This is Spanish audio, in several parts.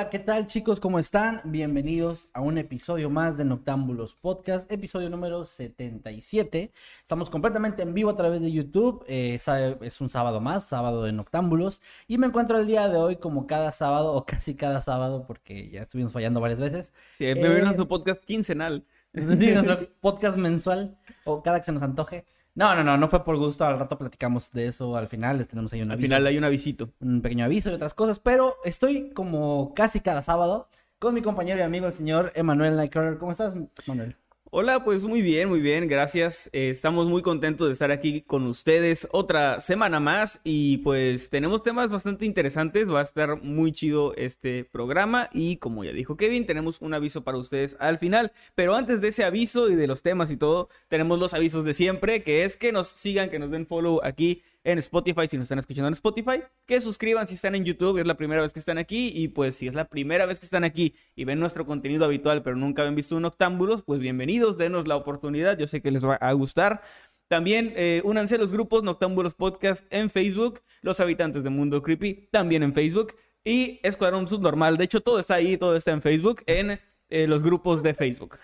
Hola, ¿qué tal chicos? ¿Cómo están? Bienvenidos a un episodio más de Noctámbulos Podcast, episodio número 77. Estamos completamente en vivo a través de YouTube, eh, es un sábado más, sábado de Noctámbulos, y me encuentro el día de hoy como cada sábado, o casi cada sábado, porque ya estuvimos fallando varias veces. Sí, Eh, nuestro podcast quincenal. Nuestro podcast mensual, o cada que se nos antoje. No, no, no, no fue por gusto, al rato platicamos de eso al final, les tenemos ahí un Al aviso final hay un avisito. un pequeño aviso y otras cosas, pero estoy como casi cada sábado con mi compañero y amigo, el señor Emanuel Nightcrawler. ¿Cómo estás, Manuel? Hola, pues muy bien, muy bien, gracias. Eh, estamos muy contentos de estar aquí con ustedes otra semana más y pues tenemos temas bastante interesantes. Va a estar muy chido este programa y como ya dijo Kevin, tenemos un aviso para ustedes al final. Pero antes de ese aviso y de los temas y todo, tenemos los avisos de siempre, que es que nos sigan, que nos den follow aquí en Spotify si nos están escuchando en Spotify, que suscriban si están en YouTube, es la primera vez que están aquí y pues si es la primera vez que están aquí y ven nuestro contenido habitual pero nunca habían visto un Octámbulos, pues bienvenidos, denos la oportunidad, yo sé que les va a gustar. También eh, únanse a los grupos Noctámbulos Podcast en Facebook, Los Habitantes de Mundo Creepy también en Facebook y Escuadrón Subnormal, de hecho todo está ahí, todo está en Facebook, en eh, los grupos de Facebook.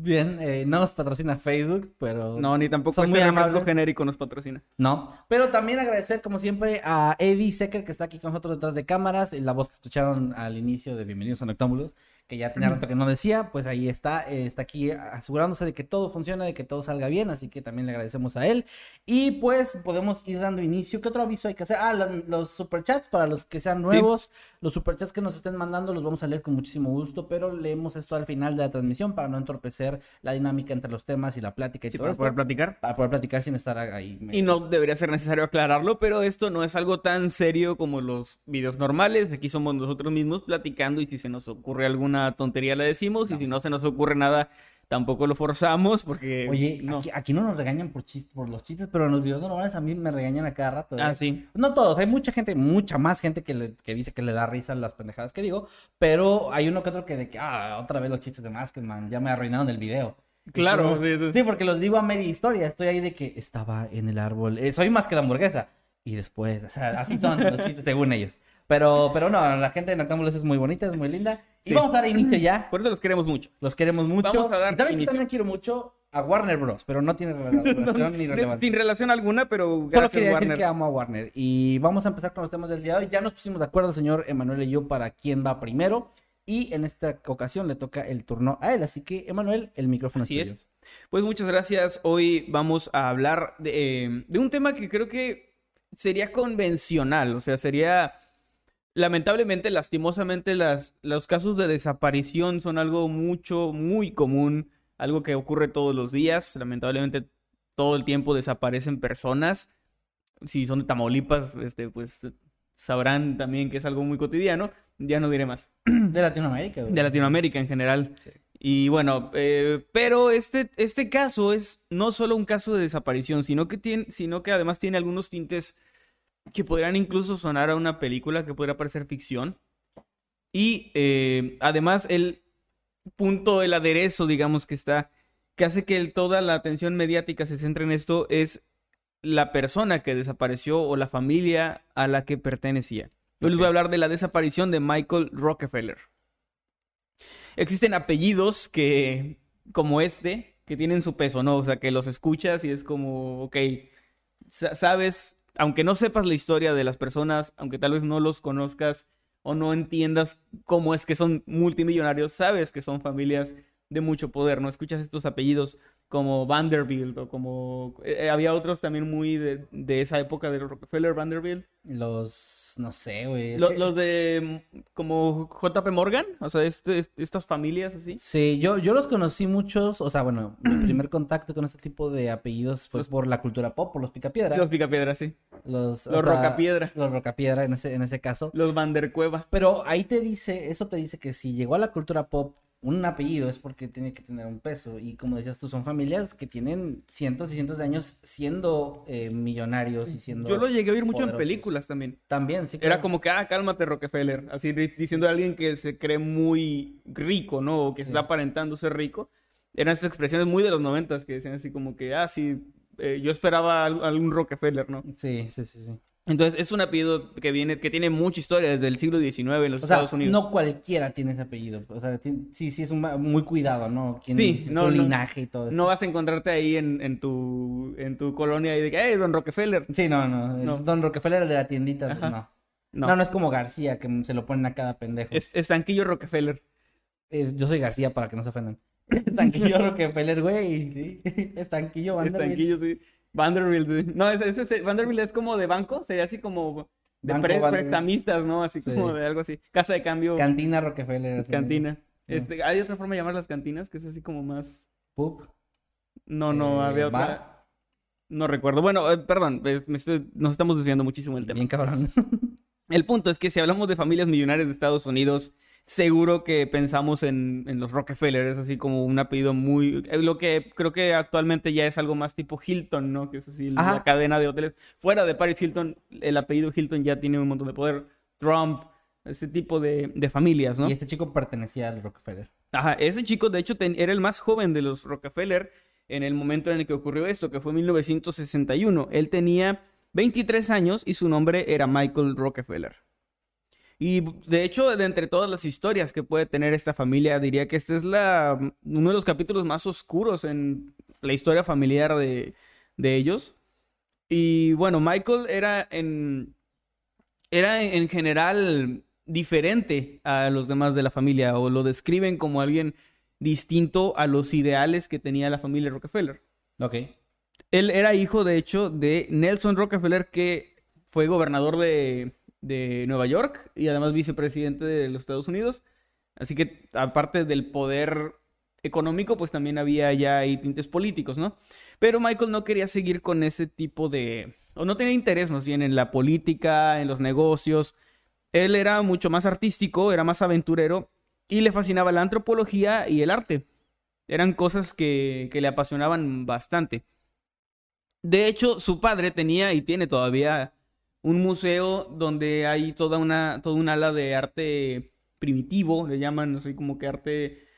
Bien, eh, no nos patrocina Facebook, pero... No, ni tampoco este amables. genérico nos patrocina. No, pero también agradecer como siempre a Eddie Secker que está aquí con nosotros detrás de cámaras, y la voz que escucharon al inicio de Bienvenidos a Noctámbulos, que ya tenía rato que no decía, pues ahí está, eh, está aquí asegurándose de que todo funcione, de que todo salga bien, así que también le agradecemos a él. Y pues podemos ir dando inicio. ¿Qué otro aviso hay que hacer? Ah, los, los superchats para los que sean nuevos, los superchats que nos estén mandando los vamos a leer con muchísimo gusto, pero leemos esto al final de la transmisión para no entorpecer la dinámica entre los temas y la plática y Sí, todo para esto. poder platicar. Para poder platicar sin estar ahí. Y no debería ser necesario aclararlo, pero esto no es algo tan serio como los videos normales. Aquí somos nosotros mismos platicando y si se nos ocurre alguna tontería la decimos y si no se nos ocurre nada tampoco lo forzamos porque Oye, no. aquí, aquí no nos regañan por, por los chistes, pero en los videos normales a mí me regañan a cada rato. ¿eh? Ah, sí. No todos, hay mucha gente, mucha más gente que, le- que dice que le da risa las pendejadas que digo, pero hay uno que otro que de que, ah, otra vez los chistes de Maskman, ya me arruinaron el video. Claro, Como- sí, sí. Sí, porque los digo a media historia, estoy ahí de que estaba en el árbol, eh, soy más que de hamburguesa. Y después, o sea, así son los chistes según ellos. Pero, pero no, la gente de Noctámbulos es muy bonita, es muy linda. Y vamos a dar inicio ya. Por eso los queremos mucho. Los queremos mucho. Vamos a dar ¿Y ¿Saben que inicio. también quiero mucho? A Warner Bros. Pero no tiene relación ni relevancia. Sin relación alguna, pero Solo gracias quería decir Warner. que amo a Warner. Y vamos a empezar con los temas del día de hoy. Ya nos pusimos de acuerdo, señor Emanuel y yo, para quién va primero. Y en esta ocasión le toca el turno a él. Así que, Emanuel, el micrófono Así es es. Pues muchas gracias. Hoy vamos a hablar de, eh, de un tema que creo que sería convencional, o sea, sería lamentablemente, lastimosamente, las, los casos de desaparición son algo mucho, muy común, algo que ocurre todos los días. Lamentablemente, todo el tiempo desaparecen personas. Si son de Tamaulipas, este, pues sabrán también que es algo muy cotidiano. Ya no diré más. De Latinoamérica. güey. De Latinoamérica en general. Sí. Y bueno, eh, pero este, este caso es no solo un caso de desaparición, sino que, tiene, sino que además tiene algunos tintes que podrían incluso sonar a una película que podría parecer ficción. Y eh, además el punto, el aderezo, digamos, que está, que hace que el- toda la atención mediática se centre en esto es la persona que desapareció o la familia a la que pertenecía. Yo les voy a hablar de la desaparición de Michael Rockefeller. Existen apellidos que, como este, que tienen su peso, ¿no? O sea, que los escuchas y es como, ok, sa- sabes aunque no sepas la historia de las personas, aunque tal vez no los conozcas o no entiendas cómo es que son multimillonarios, sabes que son familias de mucho poder, ¿no? Escuchas estos apellidos como Vanderbilt o como... eh, eh, había otros también muy de, de esa época de Rockefeller, Vanderbilt. Los, no sé, güey. Lo- los de mm, como JP Morgan, o sea, este- este- estas familias así. Sí, yo, yo los conocí muchos, o sea, bueno, mi primer contacto con este tipo de apellidos fue Los- por la cultura pop, por los Picapiedra. Los Picapiedras, sí. Los, Los Rocapiedra. Los Rocapiedra en ese, en ese caso. Los Vandercueva. Pero ahí te dice, eso te dice que si llegó a la cultura pop un apellido es porque tiene que tener un peso. Y como decías tú, son familias que tienen cientos y cientos de años siendo eh, millonarios y siendo... Yo lo llegué a oír mucho en películas también. También, sí. Era como que, ah, cálmate, Rockefeller. Así di- diciendo a alguien que se cree muy rico, ¿no? O que Sí. está aparentando ser rico. Eran estas expresiones muy de los noventas que decían así como que, ah, sí, eh, yo esperaba al- algún Rockefeller, ¿no? Sí, sí, sí, sí. Entonces es un apellido que viene, que tiene mucha historia desde el siglo XIX en los O sea, Estados Unidos. no cualquiera tiene ese apellido. O sea, sí, sí, es un, muy cuidado, ¿no? Sí, su no, no. linaje y todo eso. No vas a encontrarte ahí en, en tu, en tu colonia y de que, hey, don Rockefeller. Sí, no, no. No. Don Rockefeller el de la tiendita, pues, no. No, no. no, es como García, que se lo ponen a cada pendejo. es, es Tanquillo Rockefeller. Eh, yo soy García para que no se ofendan. Estanquillo Rockefeller, güey, sí. Estanquillo, Es Vanderbilt. Tanquillo, sí. Vanderbilt. No, ese, ese- ese- Vanderbilt es como de banco, sería así como de Banco pre- Vanderbilt. prestamistas, ¿no? Así Sí. como de algo así. Casa de cambio, Cantina Rockefeller. cantina. Este, hay otra forma de llamar las cantinas que es así como más... Pup. No, no, Eh, había otra... No recuerdo. Bueno, eh, perdón, es- me estoy- nos estamos desviando muchísimo del tema. Bien cabrón. El punto es que si hablamos de familias millonarias de Estados Unidos, seguro que pensamos en, en los Rockefeller, es así como un apellido muy... eh, Lo que creo que actualmente ya es algo más tipo Hilton, ¿no? Que es así la cadena de hoteles. Fuera de Paris Hilton, el apellido Hilton ya tiene un montón de poder. Trump, este tipo de, de familias, ¿no? Y este chico pertenecía al Rockefeller. Ajá, ese chico de hecho ten- era el más joven de los Rockefeller en el momento en el que ocurrió esto, que fue en 1961. Él tenía 23 años y su nombre era Michael Rockefeller. Y de hecho, de entre todas las historias que puede tener esta familia, diría que este es la, uno de los capítulos más oscuros en la historia familiar de, de ellos. Y bueno, Michael era en, era en, en general diferente a los demás de la familia o lo describen como alguien distinto a los ideales que tenía la familia Rockefeller. Ok. Él era hijo, de hecho, de Nelson Rockefeller, que fue gobernador de, de Nueva York y además vicepresidente de los Estados Unidos. Así que, aparte del poder económico, pues también había ya ahí tintes políticos, ¿no? Pero Michael no quería seguir con ese tipo de... o no tenía interés más bien en la política, en los negocios. Él era mucho más artístico, era más aventurero y le fascinaba la antropología y el arte. Eran cosas que, que le apasionaban bastante. De hecho, su padre tenía y tiene todavía un museo donde hay toda una, toda ala de arte primitivo, le llaman, así como que arte...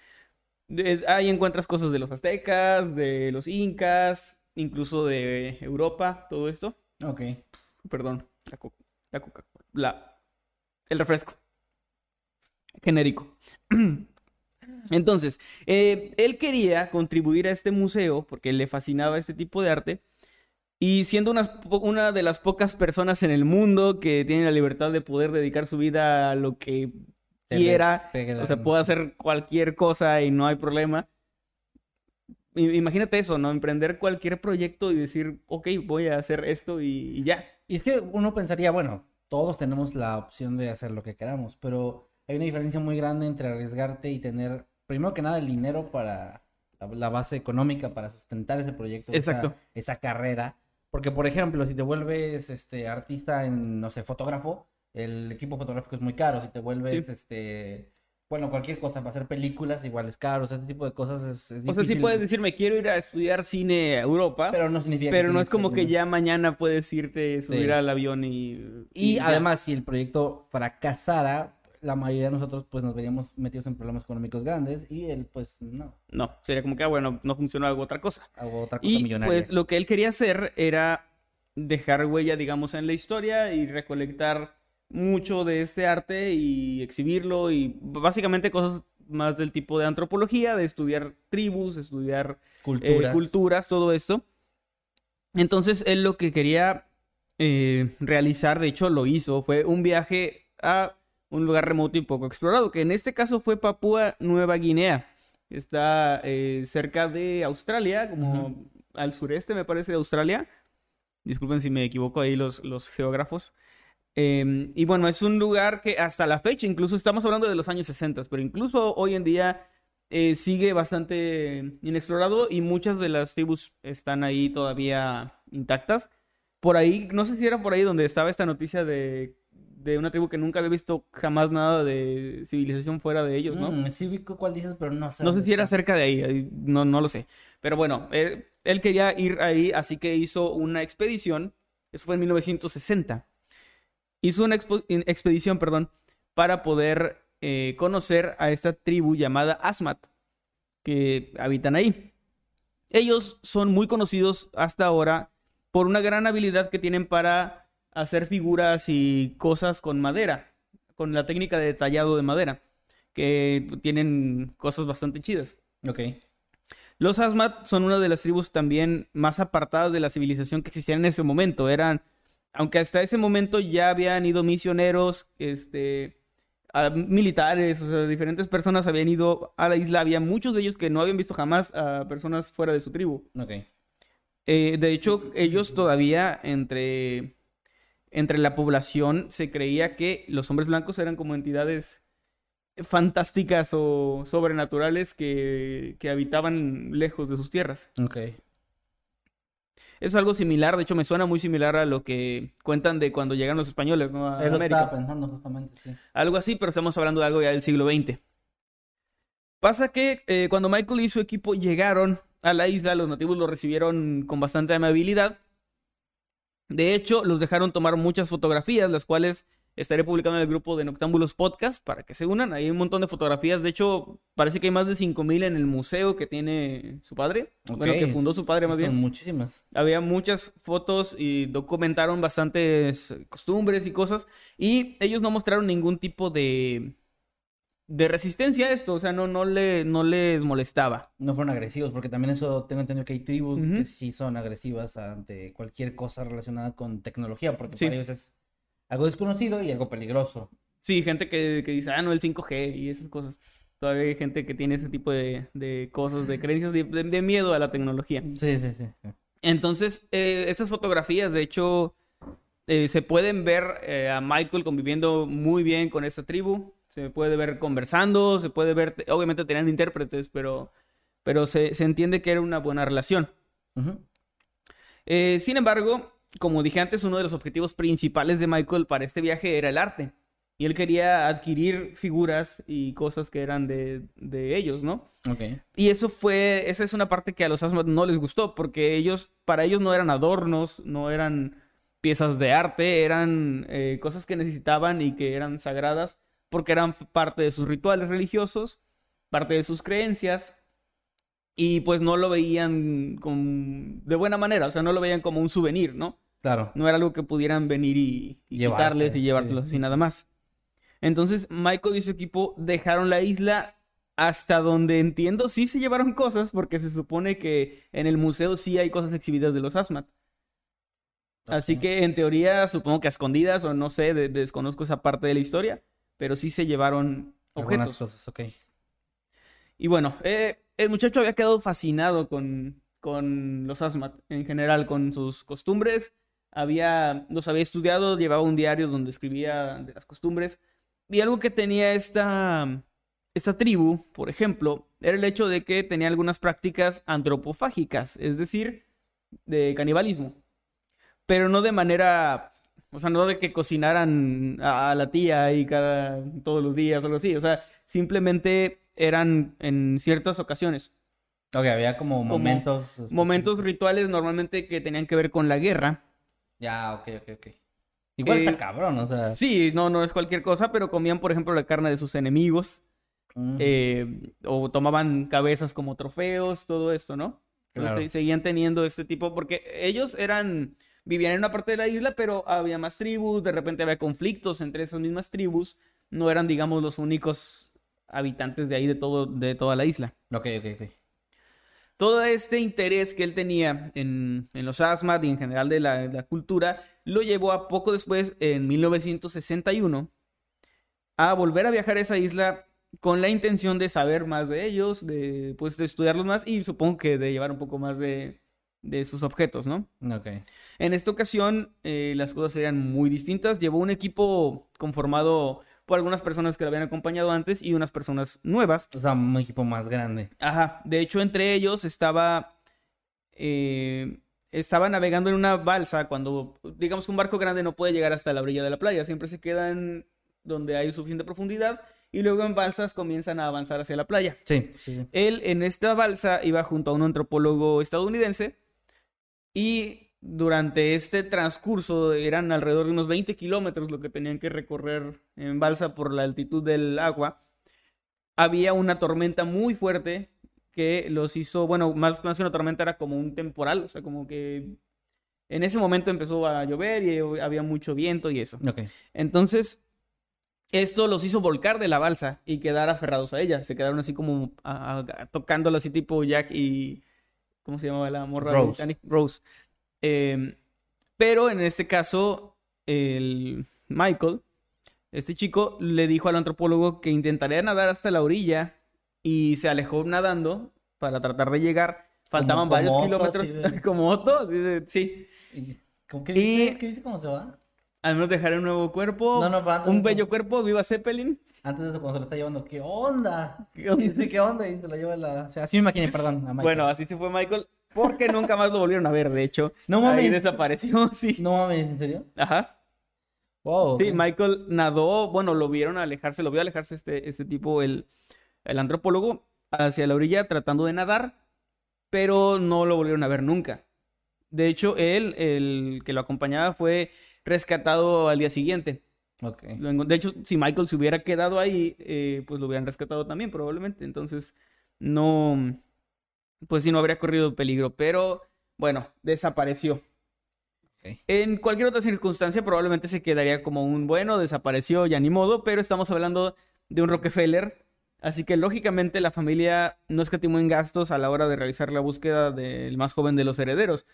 de- ahí encuentras cosas de los aztecas, de los incas, incluso de Europa, todo esto. Ok. Perdón, la coca, la coca, la, el refresco. Genérico. Entonces, eh, él quería contribuir a este museo porque le fascinaba este tipo de arte. Y siendo unas po- una de las pocas personas en el mundo que tiene la libertad de poder dedicar su vida a lo que quiera, o sea, puede hacer cualquier cosa y no hay problema. Imagínate eso, ¿no? Emprender cualquier proyecto y decir, ok, voy a hacer esto y, y ya. Y es que uno pensaría, bueno, todos tenemos la opción de hacer lo que queramos, pero hay una diferencia muy grande entre arriesgarte y tener, primero que nada, el dinero para la, la base económica para sustentar ese proyecto, esa- Exacto. esa, carrera. Porque, por ejemplo, si te vuelves este artista en, no sé, fotógrafo, el equipo fotográfico es muy caro. Si te vuelves, Sí. este, bueno, cualquier cosa para hacer películas, igual es caro. O sea, este tipo de cosas es, es O sea, sí puedes decirme, quiero ir a estudiar cine a Europa, pero, pero no significa que no es como que ya mañana puedes irte, subir Sí. al avión y... Y además, si el proyecto fracasara, la mayoría de nosotros pues nos veríamos metidos en problemas económicos grandes y él pues no, No, sería como que, ah, bueno, no funcionó, hago otra cosa. hago otra cosa Y millonaria. pues lo que él quería hacer era dejar huella, digamos, en la historia y recolectar mucho de este arte y exhibirlo y básicamente cosas más del tipo de antropología, de estudiar tribus, estudiar eh, Culturas. culturas, todo esto. Entonces él lo que quería eh, realizar, de hecho lo hizo, fue un viaje a un lugar remoto y poco explorado, que en este caso fue Papúa Nueva Guinea. Está eh, cerca de Australia, como al sureste me parece de Australia. Disculpen si me equivoco ahí los, los geógrafos. Em, y bueno, es un lugar que hasta la fecha, incluso estamos hablando de los años 60, pero incluso hoy en día eh, sigue bastante inexplorado y muchas de las tribus están ahí todavía intactas. Por ahí, no sé si era por ahí donde estaba esta noticia de, de una tribu que nunca había visto jamás nada de civilización fuera de ellos, ¿no? Mm, sí ubico cuál dices, pero no sé. No sé si era cerca de ahí, no, no lo sé. Pero bueno, él, él quería ir ahí, así que hizo una expedición, eso fue en 1960. Hizo una expedición, perdón, para poder eh, conocer a esta tribu llamada Asmat, que habitan ahí. Ellos son muy conocidos hasta ahora por una gran habilidad que tienen para hacer figuras y cosas con madera, con la técnica de tallado de madera, que tienen cosas bastante chidas. Ok. Los Asmat son una de las tribus también más apartadas de la civilización que existía en ese momento. Eran, aunque hasta ese momento ya habían ido misioneros, este, a- militares, o sea, diferentes personas habían ido a la isla. Había muchos de ellos que no habían visto jamás a personas fuera de su tribu. Ok. Eh, de hecho, ellos todavía entre, entre la población se creía que los hombres blancos eran como entidades fantásticas o sobrenaturales que, que habitaban lejos de sus tierras. Ok. Es algo similar, de hecho me suena muy similar a lo que cuentan de cuando llegan los españoles, ¿no? A Es lo que estaba pensando justamente, sí. Algo así, pero estamos hablando de algo ya del siglo XX. Pasa que eh, cuando Michael y su equipo llegaron a la isla, los nativos los recibieron con bastante amabilidad. De hecho, los dejaron tomar muchas fotografías, las cuales estaré publicando en el grupo de Noctámbulos Podcast para que se unan. Hay un montón de fotografías. De hecho, parece que hay más de 5000 en el museo que tiene su padre. Bueno, que fundó su padre más son bien. muchísimas. Había muchas fotos y documentaron bastantes costumbres y cosas. Y ellos no mostraron ningún tipo de, de resistencia a esto. O sea, no, no, le, no les molestaba. No fueron agresivos, porque también eso tengo entendido que hay tribus Ujú. que sí son agresivas ante cualquier cosa relacionada con tecnología, porque Sí. para ellos es algo desconocido y algo peligroso. Sí, gente que, que dice, ah, no, el 5G y esas cosas. Todavía hay gente que tiene ese tipo de, de cosas, de creencias, de, de- de miedo a la tecnología. Sí, sí, sí. sí. Entonces, eh, estas fotografías, de hecho, eh, se pueden ver eh, a Michael conviviendo muy bien con esta tribu. Se puede ver conversando, se puede ver, obviamente tenían intérpretes, pero, pero se, se entiende que era una buena relación. Eh, sin embargo, como dije antes, uno de los objetivos principales de Michael para este viaje era el arte. Y él quería adquirir figuras y cosas que eran de, de ellos, ¿no? Y eso fue, esa es una parte que a los Asmat no les gustó, porque ellos, para ellos no eran adornos, no eran piezas de arte, eran eh, cosas que necesitaban y que eran sagradas, porque eran parte de sus rituales religiosos, parte de sus creencias, y pues no lo veían con, de buena manera, o sea, no lo veían como un souvenir, ¿no? Claro. No era algo que pudieran venir y, y Llevarse, quitarles y sí. llevárselos así nada más. Entonces, Michael y su equipo dejaron la isla hasta donde entiendo sí se llevaron cosas, porque se supone que en el museo sí hay cosas exhibidas de los Asmat. Así que en teoría, supongo que a escondidas o no sé, de- desconozco esa parte de la historia, pero sí se llevaron Algunas objetos. cosas, ok. Y bueno, eh, el muchacho había quedado fascinado con, con los Asmat en general, con sus costumbres. Había, los había estudiado, llevaba un diario donde escribía de las costumbres. Y algo que tenía esta, esta tribu, por ejemplo, era el hecho de que tenía algunas prácticas antropofágicas, es decir, de canibalismo. Pero no de manera, o sea, no de que cocinaran a, a la tía ahí cada, todos los días o algo así. O sea, simplemente eran en ciertas ocasiones. Ok, había como momentos. Momentos rituales normalmente que tenían que ver con la guerra. Ya, ok, ok, ok. Igual Eh, está cabrón, o sea. Sí, no, no es cualquier cosa, pero comían, por ejemplo, la carne de sus enemigos. mm, eh, o tomaban cabezas como trofeos, todo esto, ¿no? Entonces, Claro. se- seguían teniendo este tipo, porque ellos eran, vivían en una parte de la isla, pero había más tribus, de repente había conflictos entre esas mismas tribus, no eran, digamos, los únicos habitantes de ahí, de todo, de toda la isla. Ok, ok, ok. Todo este interés que él tenía en, en los Asmat y en general de la, la cultura lo llevó a poco después, en 1961, a volver a viajar a esa isla con la intención de saber más de ellos, de, pues, de estudiarlos más y supongo que de llevar un poco más de, de sus objetos, ¿no? Ok. En esta ocasión eh, las cosas eran muy distintas. Llevó un equipo conformado por algunas personas que lo habían acompañado antes y unas personas nuevas. O sea, un equipo más grande. Ajá. De hecho, entre ellos estaba... eh, estaba navegando en una balsa cuando, digamos que un barco grande no puede llegar hasta la orilla de la playa. Siempre se quedan donde hay suficiente profundidad y luego en balsas comienzan a avanzar hacia la playa. Sí, sí, sí. Él en esta balsa iba junto a un antropólogo estadounidense y durante este transcurso eran alrededor de unos 20 kilómetros lo que tenían que recorrer en balsa por la altitud del agua. Había una tormenta muy fuerte que los hizo, bueno, más, más que una tormenta era como un temporal, o sea, como que en ese momento empezó a llover y había mucho viento y eso. Entonces, esto los hizo volcar de la balsa y quedar aferrados a ella. Se quedaron así como a- a- tocándola así tipo Jack y... ¿Cómo se llamaba la morra? Rose. Rose. Eh, pero en este caso, el Michael, este chico, le dijo al antropólogo que intentaría nadar hasta la orilla y se alejó nadando para tratar de llegar. Faltaban Como- varios kilómetros. de- Como Otto, sí. ¿Y ¿Cómo qué Y- dice? ¿Qué dice cómo se va? Al menos dejar un nuevo cuerpo. No, no, pero antes un eso- bello cuerpo. Viva Zeppelin. Antes de eso, cuando se lo está llevando, ¿qué onda? ¿Qué onda? Y dice, ¿qué onda? Y se lo lleva la... O sea, así me imaginé, perdón. a. Bueno, así se fue Michael. Porque nunca más lo volvieron a ver, de hecho. No Ahí mames. desapareció, sí. No mames, ¿en serio? Ajá. Wow. Sí. Michael nadó, bueno, lo vieron alejarse, lo vio alejarse este, este tipo, el, el antropólogo, hacia la orilla tratando de nadar, pero no lo volvieron a ver nunca. De hecho, él, el que lo acompañaba, fue rescatado al día siguiente. De hecho, si Michael se hubiera quedado ahí, eh, pues lo hubieran rescatado también, probablemente. Entonces, no, pues sí, no habría corrido peligro, pero bueno, desapareció. En cualquier otra circunstancia, probablemente se quedaría como un bueno, desapareció, ya ni modo, pero estamos hablando de un Rockefeller. Así que lógicamente la familia no escatimó en gastos a la hora de realizar la búsqueda del más joven de los herederos.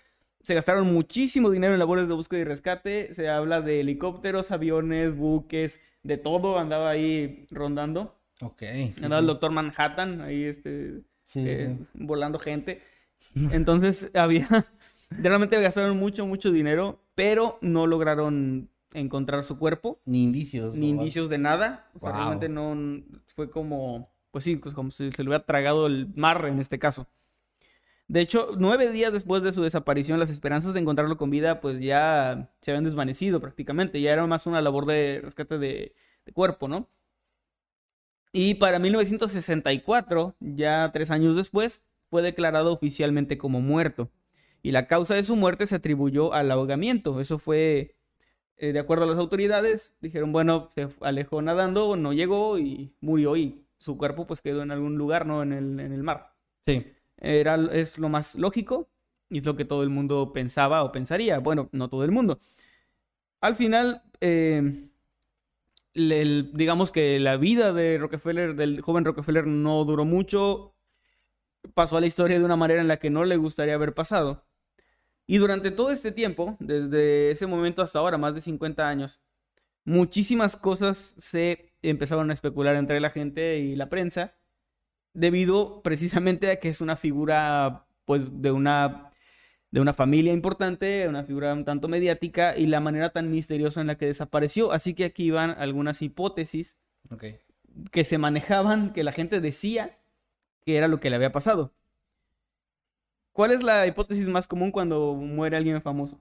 Se gastaron muchísimo dinero en labores de búsqueda y rescate. Se habla de helicópteros, aviones, buques, de todo andaba ahí rondando. Ok. sí, Andaba el doctor Manhattan ahí este, Sí, eh, volando gente. Entonces había, realmente gastaron mucho, mucho dinero, pero no lograron encontrar su cuerpo, Ni indicios. ni indicios de nada. O sea, Wow. realmente no, fue como, pues sí, pues como si se le hubiera tragado el mar en este caso. De hecho, nueve días después de su desaparición, las esperanzas de encontrarlo con vida, pues ya se habían desvanecido prácticamente. Ya era más una labor de rescate de, cuerpo, ¿no? Y para 1964, ya tres años después, fue declarado oficialmente como muerto. Y la causa de su muerte se atribuyó al ahogamiento. Eso fue, eh, de acuerdo a las autoridades, dijeron, bueno, se alejó nadando, no llegó y murió y su cuerpo pues quedó en algún lugar, ¿no? En el mar. Sí. Era, es lo más lógico y es lo que todo el mundo pensaba o pensaría. Bueno, no todo el mundo. Al final, el- digamos que la vida de Rockefeller, del joven Rockefeller, no duró mucho. Pasó a la historia de una manera en la que no le gustaría haber pasado. Y durante todo este tiempo, desde ese momento hasta ahora, más de 50 años, muchísimas cosas se empezaron a especular entre la gente y la prensa debido precisamente a que es una figura pues de una de una familia importante, una figura un tanto mediática y la manera tan misteriosa en la que desapareció. Así que aquí van algunas hipótesis que se manejaban, que la gente decía que era lo que le había pasado. ¿Cuál es la hipótesis más común cuando muere alguien famoso?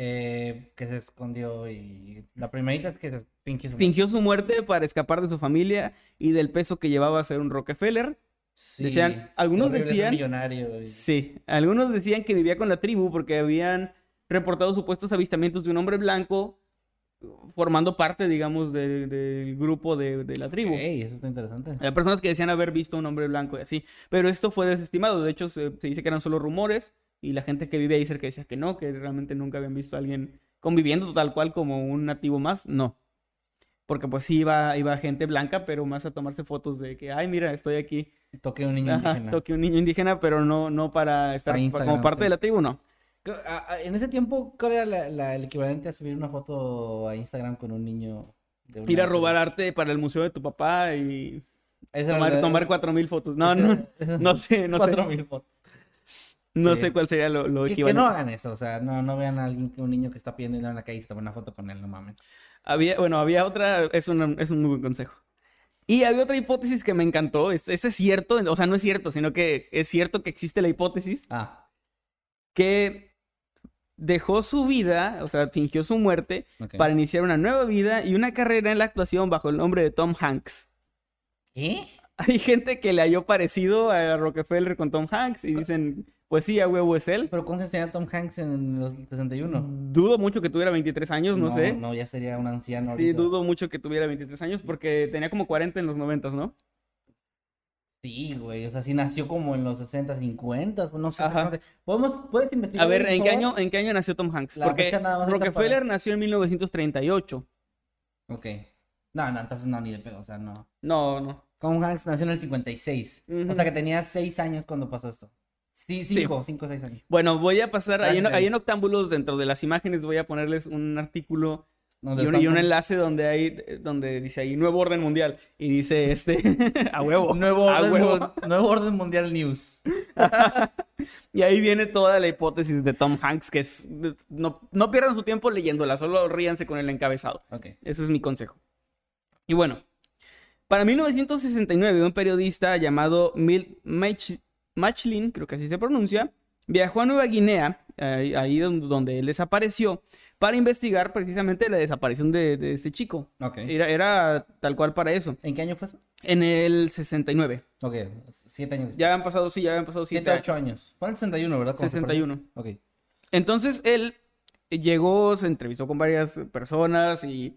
Eh, que se escondió y... La primerita es que se fingió su- Fingió su muerte para escapar de su familia y del peso que llevaba a ser un Rockefeller. Sí. decían- algunos decían- millonario. y- Sí, algunos decían que vivía con la tribu porque habían reportado supuestos avistamientos de un hombre blanco formando parte, digamos, de- del grupo de, de la tribu. Ok, eso está interesante. Hay personas que decían haber visto un hombre blanco y así, pero esto fue desestimado. De hecho, se, se dice que eran solo rumores y la gente que vive ahí cerca decía que no, que realmente nunca habían visto a alguien conviviendo tal cual como un nativo más. No. Porque pues sí iba, iba gente blanca, pero más a tomarse fotos de que, ay, mira, estoy aquí. Toqué un niño Ajá, indígena. toque un niño indígena, pero no, no para estar Para como parte sí. de la tribu, no. En ese tiempo, ¿cuál era la- la- el equivalente a subir una foto a Instagram con un niño? de Ir a robar arte para el museo de tu papá y tomar, tomar cuatro mil fotos. No, no, no sé, no cuatro sé. mil fotos. No Sí. sé cuál sería lo, lo Que, que no hagan eso, o sea, no, no vean a alguien, un niño que está pidiendo dinero en la calle y se una foto con él, no mames. Había, bueno, había otra, es, una- es un muy buen consejo. Y había otra hipótesis que me encantó. Este es cierto, o sea, no es cierto, sino que es cierto que existe la hipótesis Ah, que dejó su vida, o sea, fingió su muerte para iniciar una nueva vida y una carrera en la actuación bajo el nombre de Tom Hanks. ¿Qué? Hay gente que le halló parecido a Rockefeller con Tom Hanks y dicen, pues sí, a huevo es él. ¿Pero cuántos tenía Tom Hanks en los 61? Dudo mucho que tuviera 23 años, no, sé. No, ya sería un anciano Sí, ahorita. dudo mucho que tuviera 23 años porque tenía como 40 en los 90, ¿no? Sí, güey, o sea, sí nació como en los 60, 50, pues no sé. Ajá. no. ¿Podemos, ¿Puedes investigar? A ver, ¿en qué año, en qué año nació Tom Hanks? La Porque Rockefeller para- nació en 1938. Ok. No, no, entonces no, ni de pedo, o sea, no. No, no. Tom Hanks nació en el 56. Ujú. O sea que tenía 6 años cuando pasó esto. Sí, 5, 5 o 6 años. Bueno, voy a pasar, ahí en, ahí en. Octámbulos, dentro de las imágenes, voy a ponerles un artículo y un, y enlace donde hay, donde dice ahí, nuevo orden mundial. Y dice, este, a huevo, Nuevo a orden, huevo. nuevo orden mundial news. Y ahí viene toda la hipótesis de Tom Hanks, que es, no, no pierdan su tiempo leyéndola, solo ríanse con el encabezado. Ok. Ese es mi consejo. Y bueno, para 1969, un periodista llamado Milt Mach- Machlin, creo que así se pronuncia, viajó a Nueva Guinea, eh, ahí donde, donde él desapareció, para investigar precisamente la desaparición de, de este chico. Ok. Era, era tal cual para eso. ¿En qué año fue eso? En el 69. Ok, 7 años. Ya han pasado, sí, ya han pasado 7, siete 8 años. Fue en el 61, ¿verdad? Cuando se perdió. 61. Ok. Entonces él llegó, se entrevistó con varias personas y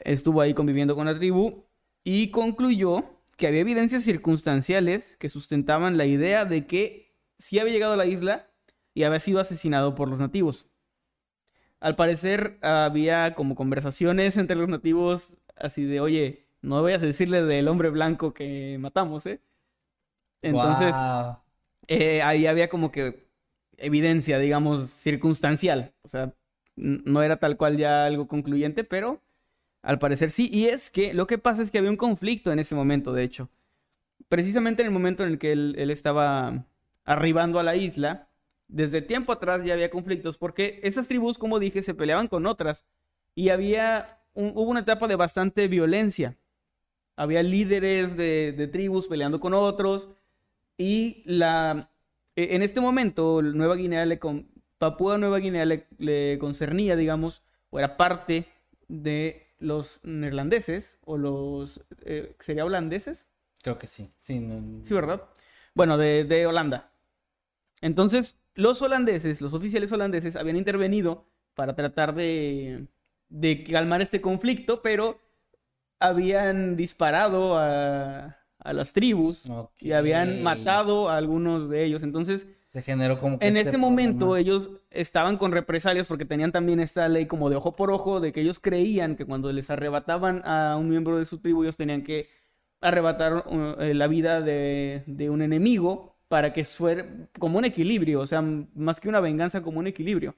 estuvo ahí conviviendo con la tribu y concluyó que había evidencias circunstanciales que sustentaban la idea de que sí había llegado a la isla y había sido asesinado por los nativos. Al parecer había como conversaciones entre los nativos así de, oye, no vayas a decirle del hombre blanco que matamos, ¿eh? Entonces, eh, ahí había como que evidencia, digamos, circunstancial. O sea, no era tal cual ya algo concluyente, pero al parecer sí. Y es que lo que pasa es que había un conflicto en ese momento, de hecho. Precisamente en el momento en el que él, estaba arribando a la isla, desde tiempo atrás ya había conflictos, porque esas tribus, como dije, se peleaban con otras. Y había, hubo una etapa de bastante violencia. Había líderes de, tribus peleando con otros. Y la, e- en este momento, Nueva Guinea le Papúa Nueva Guinea le, le concernía, digamos, o era parte de los neerlandeses, o los, eh, ¿sería holandeses? Creo que sí. Sí, no- Sí, ¿verdad? Bueno, de, de Holanda. Entonces, los holandeses, los oficiales holandeses, habían intervenido para tratar de, de calmar este conflicto, pero habían disparado a, a las tribus y habían matado a algunos de ellos. Entonces, Se generó como que en este este momento problema. ellos estaban con represalias porque tenían también esta ley como de ojo por ojo, de que ellos creían que cuando les arrebataban a un miembro de su tribu, ellos tenían que arrebatar uh, eh, la vida de, de un enemigo para que fuera como un equilibrio, o sea, más que una venganza, como un equilibrio.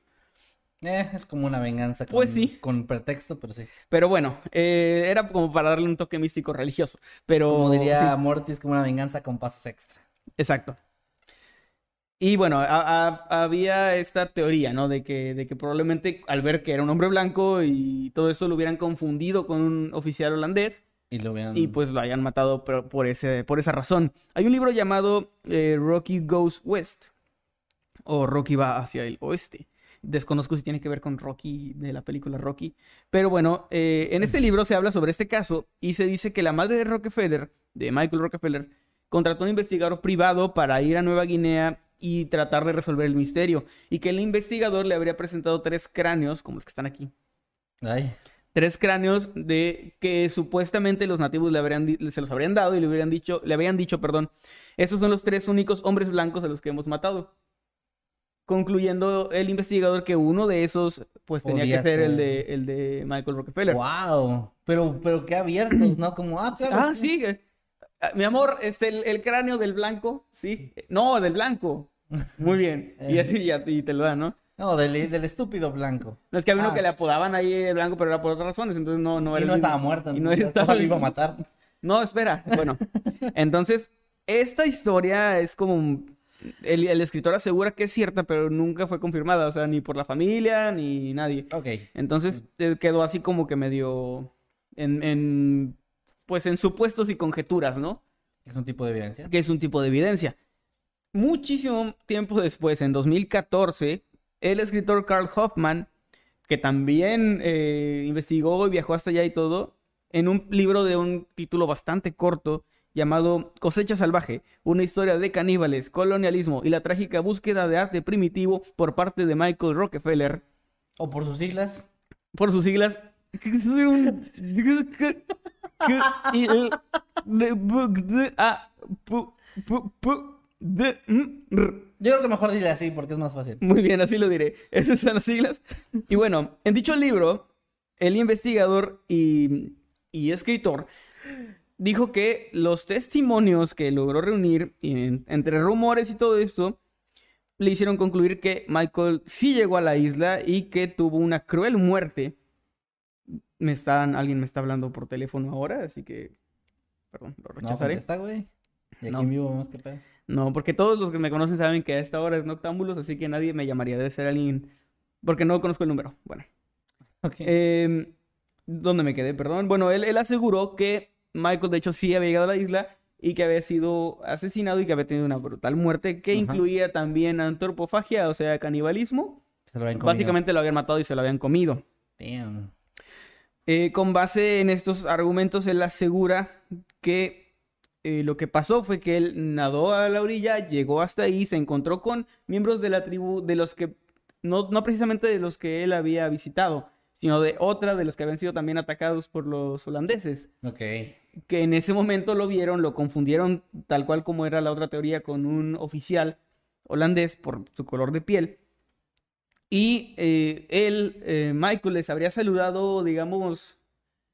Eh, es como una venganza con, Pues sí. con pretexto, pero sí. Pero bueno, eh, era como para darle un toque místico religioso. Pero Como diría sí. Morty, es como una venganza con pasos extra. Exacto. Y bueno, a- a- había esta teoría, ¿no? De que, de que probablemente al ver que era un hombre blanco y todo eso lo hubieran confundido con un oficial holandés Y lo vean. y pues lo hayan matado por, por ese, por esa razón. Hay un libro llamado eh, Rocky Goes West o Rocky va hacia el oeste. Desconozco si tiene que ver con Rocky de la película Rocky. Pero bueno, eh, en este libro se habla sobre este caso y se dice que la madre de Rockefeller, de Michael Rockefeller, contrató a un investigador privado para ir a Nueva Guinea y tratar de resolver el misterio. Y que el investigador le habría presentado tres cráneos, como los que están aquí. Ay, Tres cráneos de que supuestamente los nativos le habrían se los habrían dado y le hubieran dicho, le habían dicho, perdón, estos son los tres únicos hombres blancos a los que hemos matado. Concluyendo el investigador que uno de esos, pues tenía Podía que ser el de, el de Michael Rockefeller. wow. Pero, pero qué abiertos, ¿no? Como, ah, claro. Ah, sí. eh, Mi amor, este, el, el cráneo del blanco, sí. No, del blanco. Muy bien. Y así ya y te lo dan, ¿no? No, del, del estúpido blanco. No es que había uno Ah. que le apodaban ahí el blanco, pero era por otras razones, entonces no, no Y era no el mismo. estaba muerto. Y no estaba ¿cómo lo iba a matar. No, espera. Bueno, entonces, esta historia es como... un- El, el escritor asegura que es cierta, pero nunca fue confirmada, o sea, ni por la familia, ni nadie. Ok. Entonces, eh, quedó así como que medio... En, en, pues en supuestos y conjeturas, ¿no? Es un tipo de evidencia. que es un tipo de evidencia. Muchísimo tiempo después, en 2014, el escritor Carl Hoffman, que también eh, investigó y viajó hasta allá y todo, en un libro de un título bastante corto llamado Cosecha Salvaje, una historia de caníbales, colonialismo y la trágica búsqueda de arte primitivo por parte de Michael Rockefeller, O por sus siglas. por sus siglas. Yo creo que mejor dile así porque es más fácil. Muy bien, así lo diré. Esas son las siglas. Y bueno, en dicho libro, el investigador y, y escritor dijo que los testimonios que logró reunir, entre rumores y todo esto, le hicieron concluir que Michael sí llegó a la isla y que tuvo una cruel muerte. Me están, alguien me está hablando por teléfono ahora, así que, perdón, lo No, rechazaré. está, güey. Y aquí No. en vivo vemos qué pedo. No, porque todos los que me conocen saben que a esta hora es Noctámbulos, así que nadie me llamaría. Debe ser alguien. Porque no conozco el número. Bueno. Ok. Eh, ¿Dónde me quedé? Perdón. Bueno, él, él aseguró que Michael, de hecho, sí había llegado a la isla y que había sido asesinado y que había tenido una brutal muerte que Ajá. incluía también antropofagia, o sea, canibalismo. Se lo habían comido. Básicamente lo habían matado y se lo habían comido. Damn. Eh, con base en estos argumentos, él asegura que eh, lo que pasó fue que él nadó a la orilla, llegó hasta ahí, se encontró con miembros de la tribu de los que, no, no precisamente de los que él había visitado, sino de otra de los que habían sido también atacados por los holandeses, Ok. que en ese momento lo vieron, lo confundieron tal cual como era la otra teoría con un oficial holandés por su color de piel. Y eh, él, eh, Michael, les habría saludado, digamos,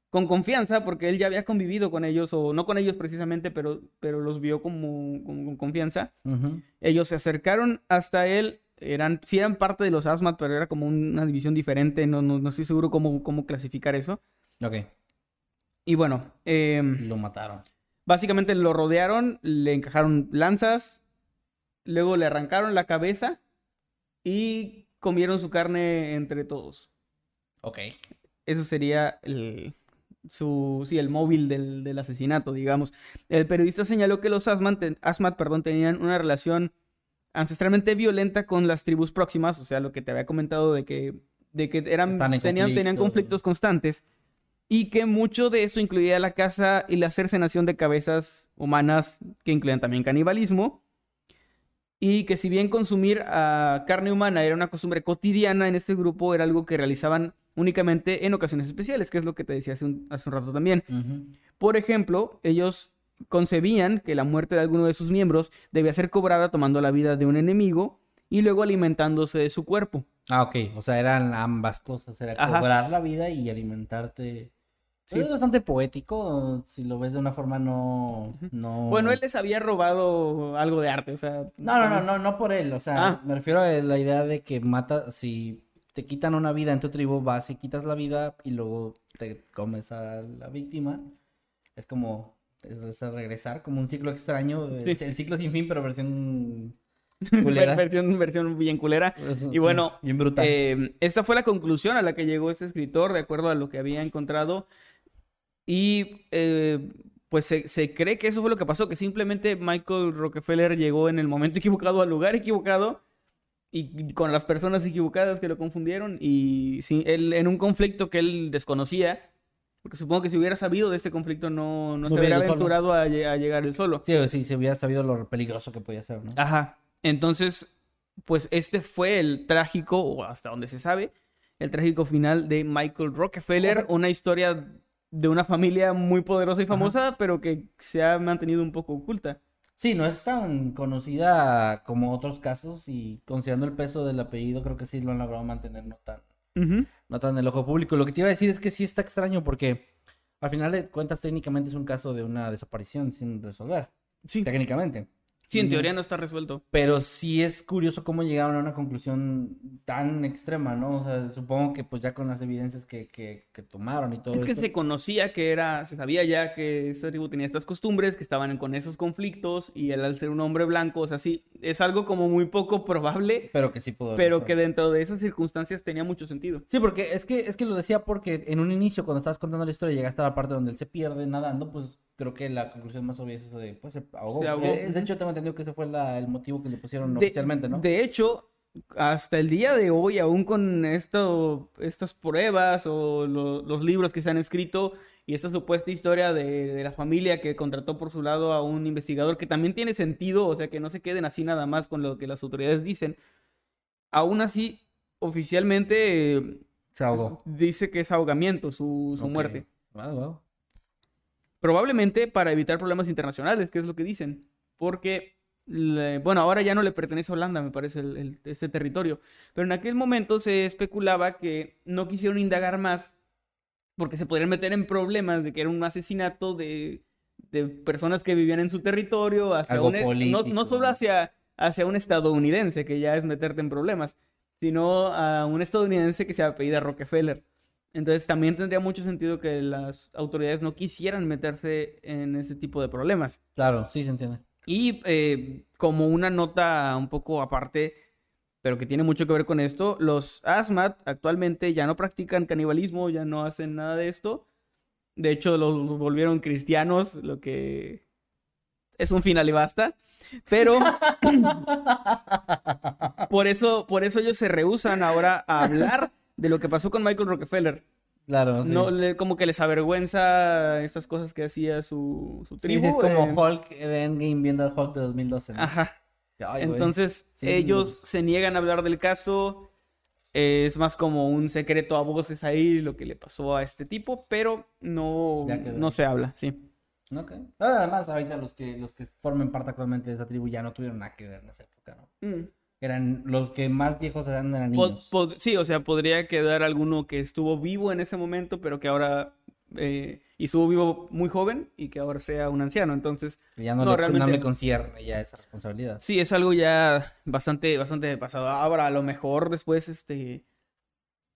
con confianza, porque él ya había convivido con ellos, o no con ellos precisamente, pero, pero los vio como, como con confianza. Ellos se acercaron hasta él, eran, sí eran parte de los Asmat, pero era como una división diferente, no, no, no estoy seguro cómo, cómo clasificar eso. Ok. Y bueno, em, Lo mataron. Básicamente lo rodearon, le encajaron lanzas, luego le arrancaron la cabeza y comieron su carne entre todos. Ok. Eso sería el, su, sí, el móvil del, del asesinato, digamos. El periodista señaló que los Asmat, Asmat, perdón, tenían una relación ancestralmente violenta con las tribus próximas, o sea, lo que te había comentado de que, de que eran, tenían, tenían conflicto. conflictos constantes y que mucho de esto incluía la caza y la cercenación de cabezas humanas, que incluían también canibalismo, y que si bien consumir ah, carne humana era una costumbre cotidiana en este grupo, era algo que realizaban únicamente en ocasiones especiales, que es lo que te decía hace un, hace un rato también. Por ejemplo, ellos concebían que la muerte de alguno de sus miembros debía ser cobrada tomando la vida de un enemigo y luego alimentándose de su cuerpo. Ah, ok. O sea, eran ambas cosas. Era Ajá. cobrar la vida y alimentarte. Sí. Es bastante poético si lo ves de una forma no... no... Bueno, él les había robado algo de arte, o sea... No, no, no, no, no por él. O sea, Ah. me refiero a la idea de que mata, si te quitan una vida en tu tribu, vas y quitas la vida y luego te comes a la víctima. Es como, es, es regresar, como un ciclo extraño. Sí. El ciclo sin fin, pero versión Ver- culera. versión, versión bien culera. Eso, Y bueno, bien brutal. Eh, esta fue la conclusión a la que llegó este escritor, de acuerdo a lo que había encontrado. Y eh, pues se, se cree que eso fue lo que pasó, que simplemente Michael Rockefeller llegó en el momento equivocado, al lugar equivocado, y con las personas equivocadas que lo confundieron, y él, en un conflicto que él desconocía, porque supongo que si hubiera sabido de este conflicto no, no No se hubiera aventurado a, lle- a llegar él solo. Sí, sí, se hubiera sabido lo peligroso que podía ser, ¿no? Ajá. Entonces, pues este fue el trágico, o hasta donde se sabe, el trágico final de Michael Rockefeller, O sea- una historia de una familia muy poderosa y famosa, pero que se ha mantenido un poco oculta. Sí, no es tan conocida como otros casos y considerando el peso del apellido, creo que sí lo han logrado mantener no tan, Ujú. no tan en el ojo público. Lo que te iba a decir es que sí está extraño porque al final de cuentas técnicamente es un caso de una desaparición sin resolver, Sí, técnicamente. Sí, en teoría no está resuelto. Pero sí es curioso cómo llegaron a una conclusión tan extrema, ¿no? O sea, supongo que pues ya con las evidencias que, que, que tomaron y todo Es que se conocía que era, se sabía ya que esta tribu tenía estas costumbres, que estaban con esos conflictos, y él al ser un hombre blanco, o sea, sí, es algo como muy poco probable, Pero que sí pudo. pero que dentro de esas circunstancias tenía mucho sentido. Sí, porque es que, es que lo decía porque en un inicio, cuando estabas contando la historia, llegaste a la parte donde él se pierde nadando, pues creo que la conclusión más obvia es eso de, pues se ahogó. Se ahogó, Eh, de hecho, tengo entendido que ese fue la- el motivo que le pusieron De- oficialmente, ¿no? De hecho, hasta el día de hoy, aún con esto, estas pruebas o lo- los libros que se han escrito y esta supuesta historia de, de la familia que contrató por su lado a un investigador que también tiene sentido, o sea, que no se queden así nada más con lo que las autoridades dicen, aún así, oficialmente eh, Se ahogó. dice que es ahogamiento su, su muerte. Wow, wow. Probablemente para evitar problemas internacionales, que es lo que dicen. Porque, le- bueno, ahora ya no le pertenece a Holanda, me parece, el, el- ese territorio. Pero en aquel momento se especulaba que no quisieron indagar más porque se podrían meter en problemas de que era un asesinato de, de personas que vivían en su territorio, hacia Algo un, e- no, solo hacia, hacia un estadounidense, que ya es meterte en problemas, sino a un estadounidense que se apellida Rockefeller. Entonces también tendría mucho sentido que las autoridades no quisieran meterse en ese tipo de problemas. Claro, sí se entiende. Y eh, como una nota un poco aparte, pero que tiene mucho que ver con esto, los ASMAT actualmente ya no practican canibalismo, ya no hacen nada de esto. De hecho, los volvieron cristianos, lo que es un final y basta. Pero por eso, por eso ellos se rehusan ahora a hablar de lo que pasó con Michael Rockefeller. Claro, sí. No, le- como que les avergüenza estas cosas que hacía su, su tribu. sí, es como eh, Hulk de Endgame viendo al Hulk de 2012. ¿no? Ajá. Ay. Entonces, Sí, ellos se niegan a hablar del caso. eh, es más como un secreto a voces ahí lo que le pasó a este tipo, pero no, no se habla, sí. Ok. No, además, ahorita los que, los que formen parte actualmente de esa tribu ya no tuvieron nada que ver en esa época, ¿no? Mm. Eran los que más viejos eran, eran niños. pod- sí, o sea, podría quedar alguno que estuvo vivo en ese momento, pero que ahora eh, y estuvo vivo muy joven y que ahora sea un anciano. Entonces, Ya no, no, le, realmente- no le concierne ya esa responsabilidad. sí, es algo ya bastante, bastante pasado. Ahora, a lo mejor después, este,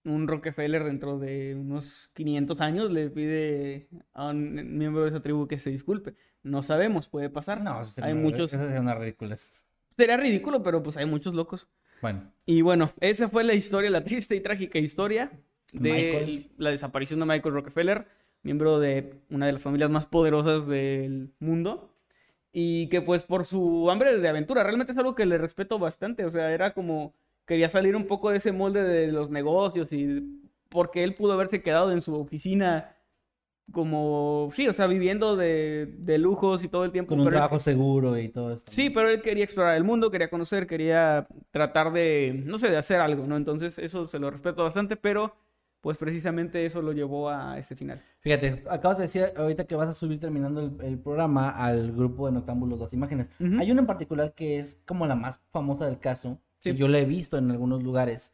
un Rockefeller dentro de unos 500 años le pide a un miembro de esa tribu que se disculpe. No sabemos, puede pasar. No, eso sería hay una- muchos. Eso sería una ridiculez. Sería ridículo, pero pues hay muchos locos. Bueno, Y bueno, esa fue la historia, la triste y trágica historia de Michael. la desaparición de Michael Rockefeller, miembro de una de las familias más poderosas del mundo. Y que pues por su hambre de aventura, realmente es algo que le respeto bastante. O sea, era como, quería salir un poco de ese molde de los negocios y porque él pudo haberse quedado en su oficina como, sí, o sea, viviendo de, de lujos y todo el tiempo. con un pero él- trabajo seguro y todo esto. Sí, pero él quería explorar el mundo, quería conocer, quería tratar de, no sé, de hacer algo, ¿no? Entonces eso se lo respeto bastante, pero pues precisamente eso lo llevó a ese final. Fíjate, acabas de decir ahorita que vas a subir terminando el, el programa al grupo de Noctámbulos Dos Imágenes. Hay una en particular que es como la más famosa del caso, Sí. que yo la he visto en algunos lugares,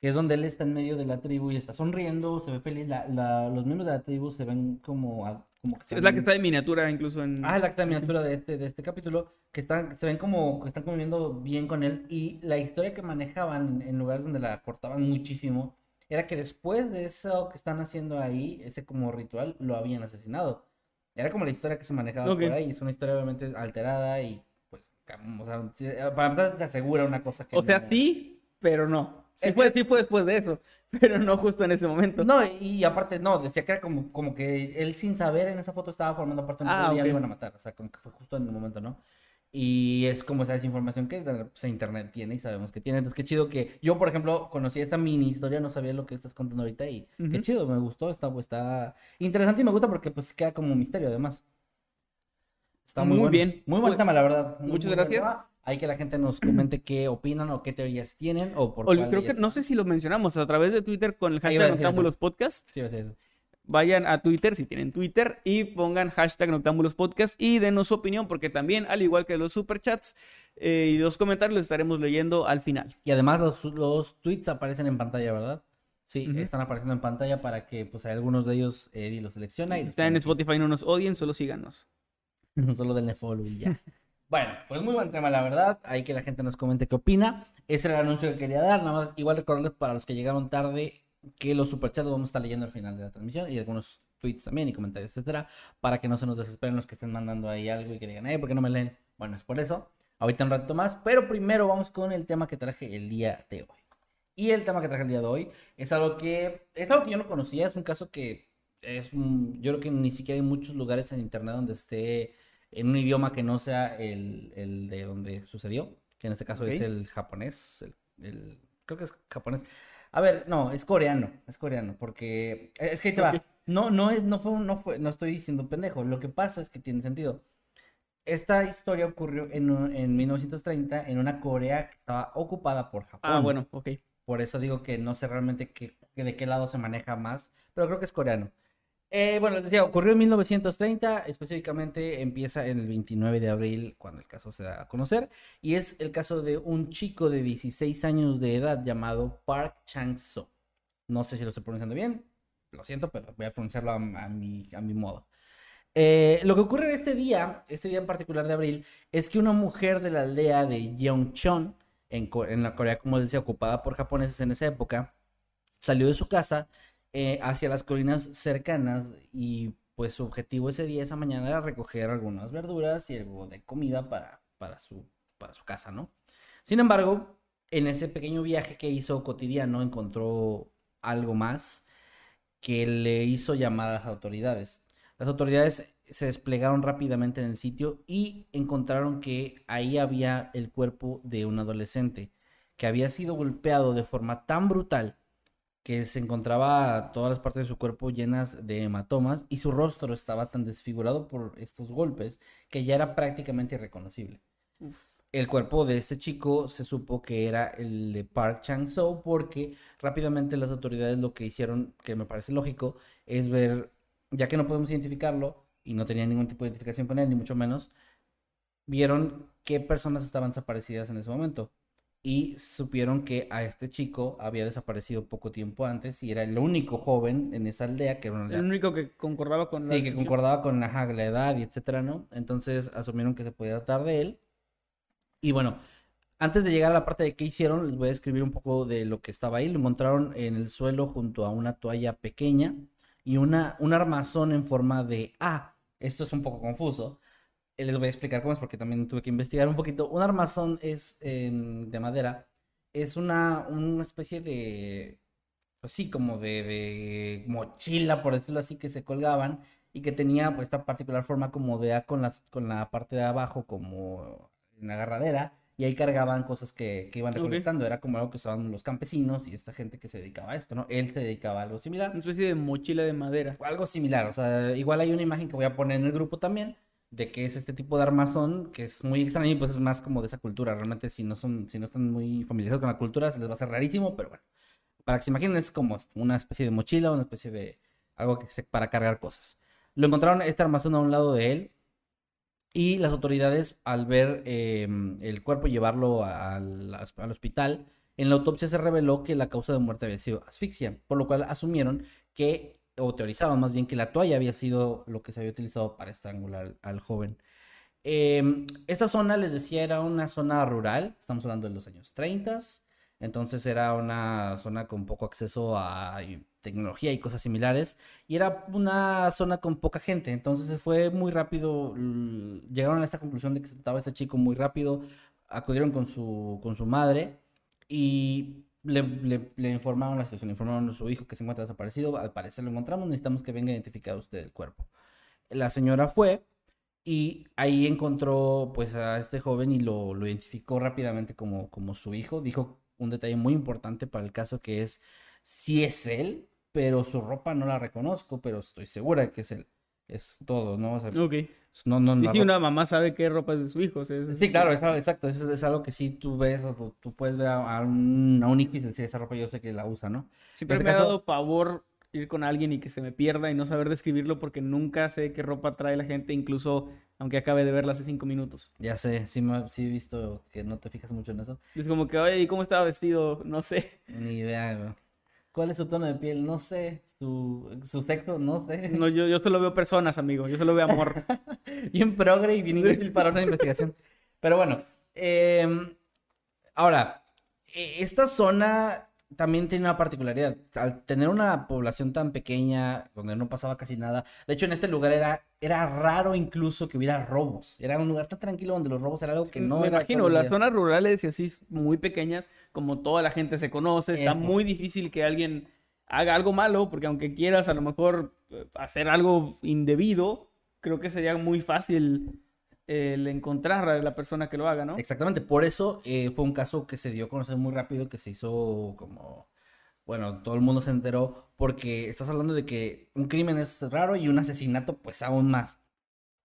que es donde él está en medio de la tribu y está sonriendo, se ve feliz, la- la- los miembros de la tribu se ven como, a- como que Es la que están- está de miniatura incluso en... Ah, es la que está en miniatura de este, de este capítulo, que están, se ven como que están conviviendo bien con él. Y la historia que manejaban en, lugares donde la cortaban muchísimo, era que después de eso que están haciendo ahí, ese como ritual, lo habían asesinado. Era como la historia que se manejaba Ok. por ahí. Es una historia obviamente alterada y pues, o sea, para empezar te asegura una cosa que O sea, no- sí, pero no. Sí fue, que- sí fue después de eso, pero no justo en ese momento. No, y, aparte, no, decía que era como, como que él sin saber en esa foto estaba formando parte de una Ah, tribu y ya lo iban a matar. O sea, como que fue justo en el momento, ¿no? Y es como esa desinformación que pues, internet tiene y sabemos que tiene. Entonces, qué chido que yo, por ejemplo, conocí esta mini historia, no sabía lo que estás contando ahorita y qué chido, me gustó, está, está interesante y me gusta porque pues queda como un misterio además. Está muy, Muy bueno. bien. Muy buen Pues, la verdad. Muy, muchas muy gracias. Hay que la gente nos comente qué opinan o qué teorías tienen o por O- cuál creo que no sé si lo mencionamos a través de Twitter con el hashtag. Noctámbulos Podcast. Sí, va a ser eso. Vayan a Twitter si tienen Twitter y pongan hashtag Noctámbulos Podcast y denos su opinión porque también, al igual que los superchats eh, y los comentarios, los estaremos leyendo al final. Y además los, los tweets aparecen en pantalla, ¿verdad? Sí, están apareciendo en pantalla para que pues algunos de ellos Eddie los selecciona y Si están en Spotify no nos odien, solo síganos. Solo denle follow y ya. Bueno, pues muy buen tema, la verdad. Ahí que la gente nos comente qué opina. Ese era el anuncio que quería dar. Nada más, igual recordarles para los que llegaron tarde que los superchats vamos a estar leyendo al final de la transmisión y algunos tweets también y comentarios, etcétera, para que no se nos desesperen los que estén mandando ahí algo y que digan, eh, ¿por qué no me leen? Bueno, es por eso. Ahorita un rato más, pero primero vamos con el tema que traje el día de hoy. Y el tema que traje el día de hoy es algo que es algo que yo no conocía, es un caso que es yo creo que ni siquiera hay muchos lugares en internet donde esté en un idioma que no sea el, el de donde sucedió, que en este caso es el japonés, el, creo que es japonés. A ver, no, es coreano, es coreano, porque es que te va. No, no es, no fue, no fue, no estoy diciendo pendejo. Lo que pasa es que tiene sentido. Esta historia ocurrió en, en 1930 en una Corea que estaba ocupada por Japón. Ah, bueno, ok. Por eso digo que no sé realmente qué, de qué lado se maneja más, pero creo que es coreano. Eh, bueno, les decía, ocurrió en 1930, específicamente empieza en el 29 de abril, cuando el caso se da a conocer, y es el caso de un chico de 16 años de edad llamado Park Chang-soo. No sé si lo estoy pronunciando bien, lo siento, pero voy a pronunciarlo a, mi, a mi modo. Eh, lo que ocurre en este día, este día en particular de abril, es que una mujer de la aldea de Yeongcheon, en, en la Corea, como les decía, ocupada por japoneses en esa época, salió de su casa eh, hacia las colinas cercanas y pues su objetivo ese día, esa mañana, era recoger algunas verduras y algo de comida para, para, su, para su casa, ¿no? Sin embargo, en ese pequeño viaje que hizo cotidiano encontró algo más que le hizo llamar a las autoridades. Las autoridades se desplegaron rápidamente en el sitio y encontraron que ahí había el cuerpo de un adolescente que había sido golpeado de forma tan brutal que se encontraba todas las partes de su cuerpo llenas de hematomas y su rostro estaba tan desfigurado por estos golpes que ya era prácticamente irreconocible. El cuerpo de este chico se supo que era el de Park Chang-soo porque rápidamente las autoridades lo que hicieron, que me parece lógico, es ver, ya que no podemos identificarlo y no tenía ningún tipo de identificación con él, ni mucho menos, vieron qué personas estaban desaparecidas en ese momento y supieron que a este chico había desaparecido poco tiempo antes y era el único joven en esa aldea que era El único que concordaba con sí, que concordaba con la, la edad y etcétera, ¿no? Entonces asumieron que se podía tratar de él. Y bueno, antes de llegar a la parte de qué hicieron, les voy a escribir un poco de lo que estaba ahí. Lo encontraron en el suelo junto a una toalla pequeña y una, un armazón en forma de A. Esto es un poco confuso les voy a explicar cómo es porque también tuve que investigar un poquito. Un armazón es de madera, es una, una especie de, pues sí, como de, mochila, por decirlo así, que se colgaban y que tenía pues esta particular forma como de A con, las, con la parte de abajo como en agarradera y ahí cargaban cosas que, que iban recolectando. Era como algo que usaban los campesinos y esta gente que se dedicaba a esto, ¿no? Él se dedicaba a algo similar. Una especie de mochila de madera. Algo similar, o sea, igual hay una imagen que voy a poner en el grupo también de que es este tipo de armazón, que es muy extraño y pues es más como de esa cultura. Realmente si no son, si no están muy familiarizados con la cultura, se les va a hacer rarísimo, pero bueno. Para que se imaginen, es como una especie de mochila, una especie de algo que se, para cargar cosas. Lo encontraron este armazón a un lado de él. Y las autoridades, al ver em, el cuerpo llevarlo al, al hospital, en la autopsia se reveló que la causa de muerte había sido asfixia, por lo cual asumieron que o teorizaban más bien que la toalla había sido lo que se había utilizado para estrangular al joven. Em, esta zona, les decía, era una zona rural, estamos hablando de los años 30, entonces era una zona con poco acceso a tecnología y cosas similares, y era una zona con poca gente, entonces fue muy rápido, llegaron a esta conclusión de que se trataba este chico muy rápido, acudieron con su, con su madre, y le, informaron situación, le informaron a su hijo que se encuentra desaparecido, al parecer lo encontramos, necesitamos que venga identificado usted el cuerpo. La señora fue y ahí encontró pues a este joven y lo, lo identificó rápidamente como, como su hijo. Dijo un detalle muy importante para el caso que es, si es él, pero su ropa no la reconozco, pero estoy segura que es él. Es todo, ¿no? O ok. No, no, sí, una mamá sabe qué ropa es de su hijo. Sí, claro, es, exacto. Es, es, algo que sí tú ves o tú, puedes ver a, un, a un hijo y decir, esa ropa yo sé que la usa, ¿no? Siempre me ha dado pavor ir con alguien y que se me pierda y no saber describirlo porque nunca sé qué ropa trae la gente, incluso aunque acabe de verla hace cinco minutos. Ya sé, sí, sí he visto que no te fijas mucho en eso. Es como que, oye, ¿y cómo estaba vestido? No sé. Ni idea, güey. ¿Cuál es su tono de piel? No sé. ¿Su, su sexo? No sé. No, yo, yo solo veo personas, amigo. Yo solo veo amor. bien progre y bien inútil para una investigación. Pero bueno, em, ahora, e- esta zona también tiene una particularidad. Al tener una población tan pequeña, donde no pasaba casi nada, de hecho en este lugar era, era raro incluso que hubiera robos. Era un lugar tan tranquilo donde los robos era algo que no Me era imagino, las zonas rurales y así muy pequeñas, como toda la gente se conoce, está Eso. muy difícil que alguien haga algo malo, porque aunque quieras a lo mejor eh, hacer algo indebido, creo que sería muy fácil el encontrar a la persona que lo haga, ¿no? Exactamente, por eso eh, fue un caso que se dio a conocer muy rápido, que se hizo como, bueno, todo el mundo se enteró, porque estás hablando de que un crimen es raro y un asesinato pues aún más.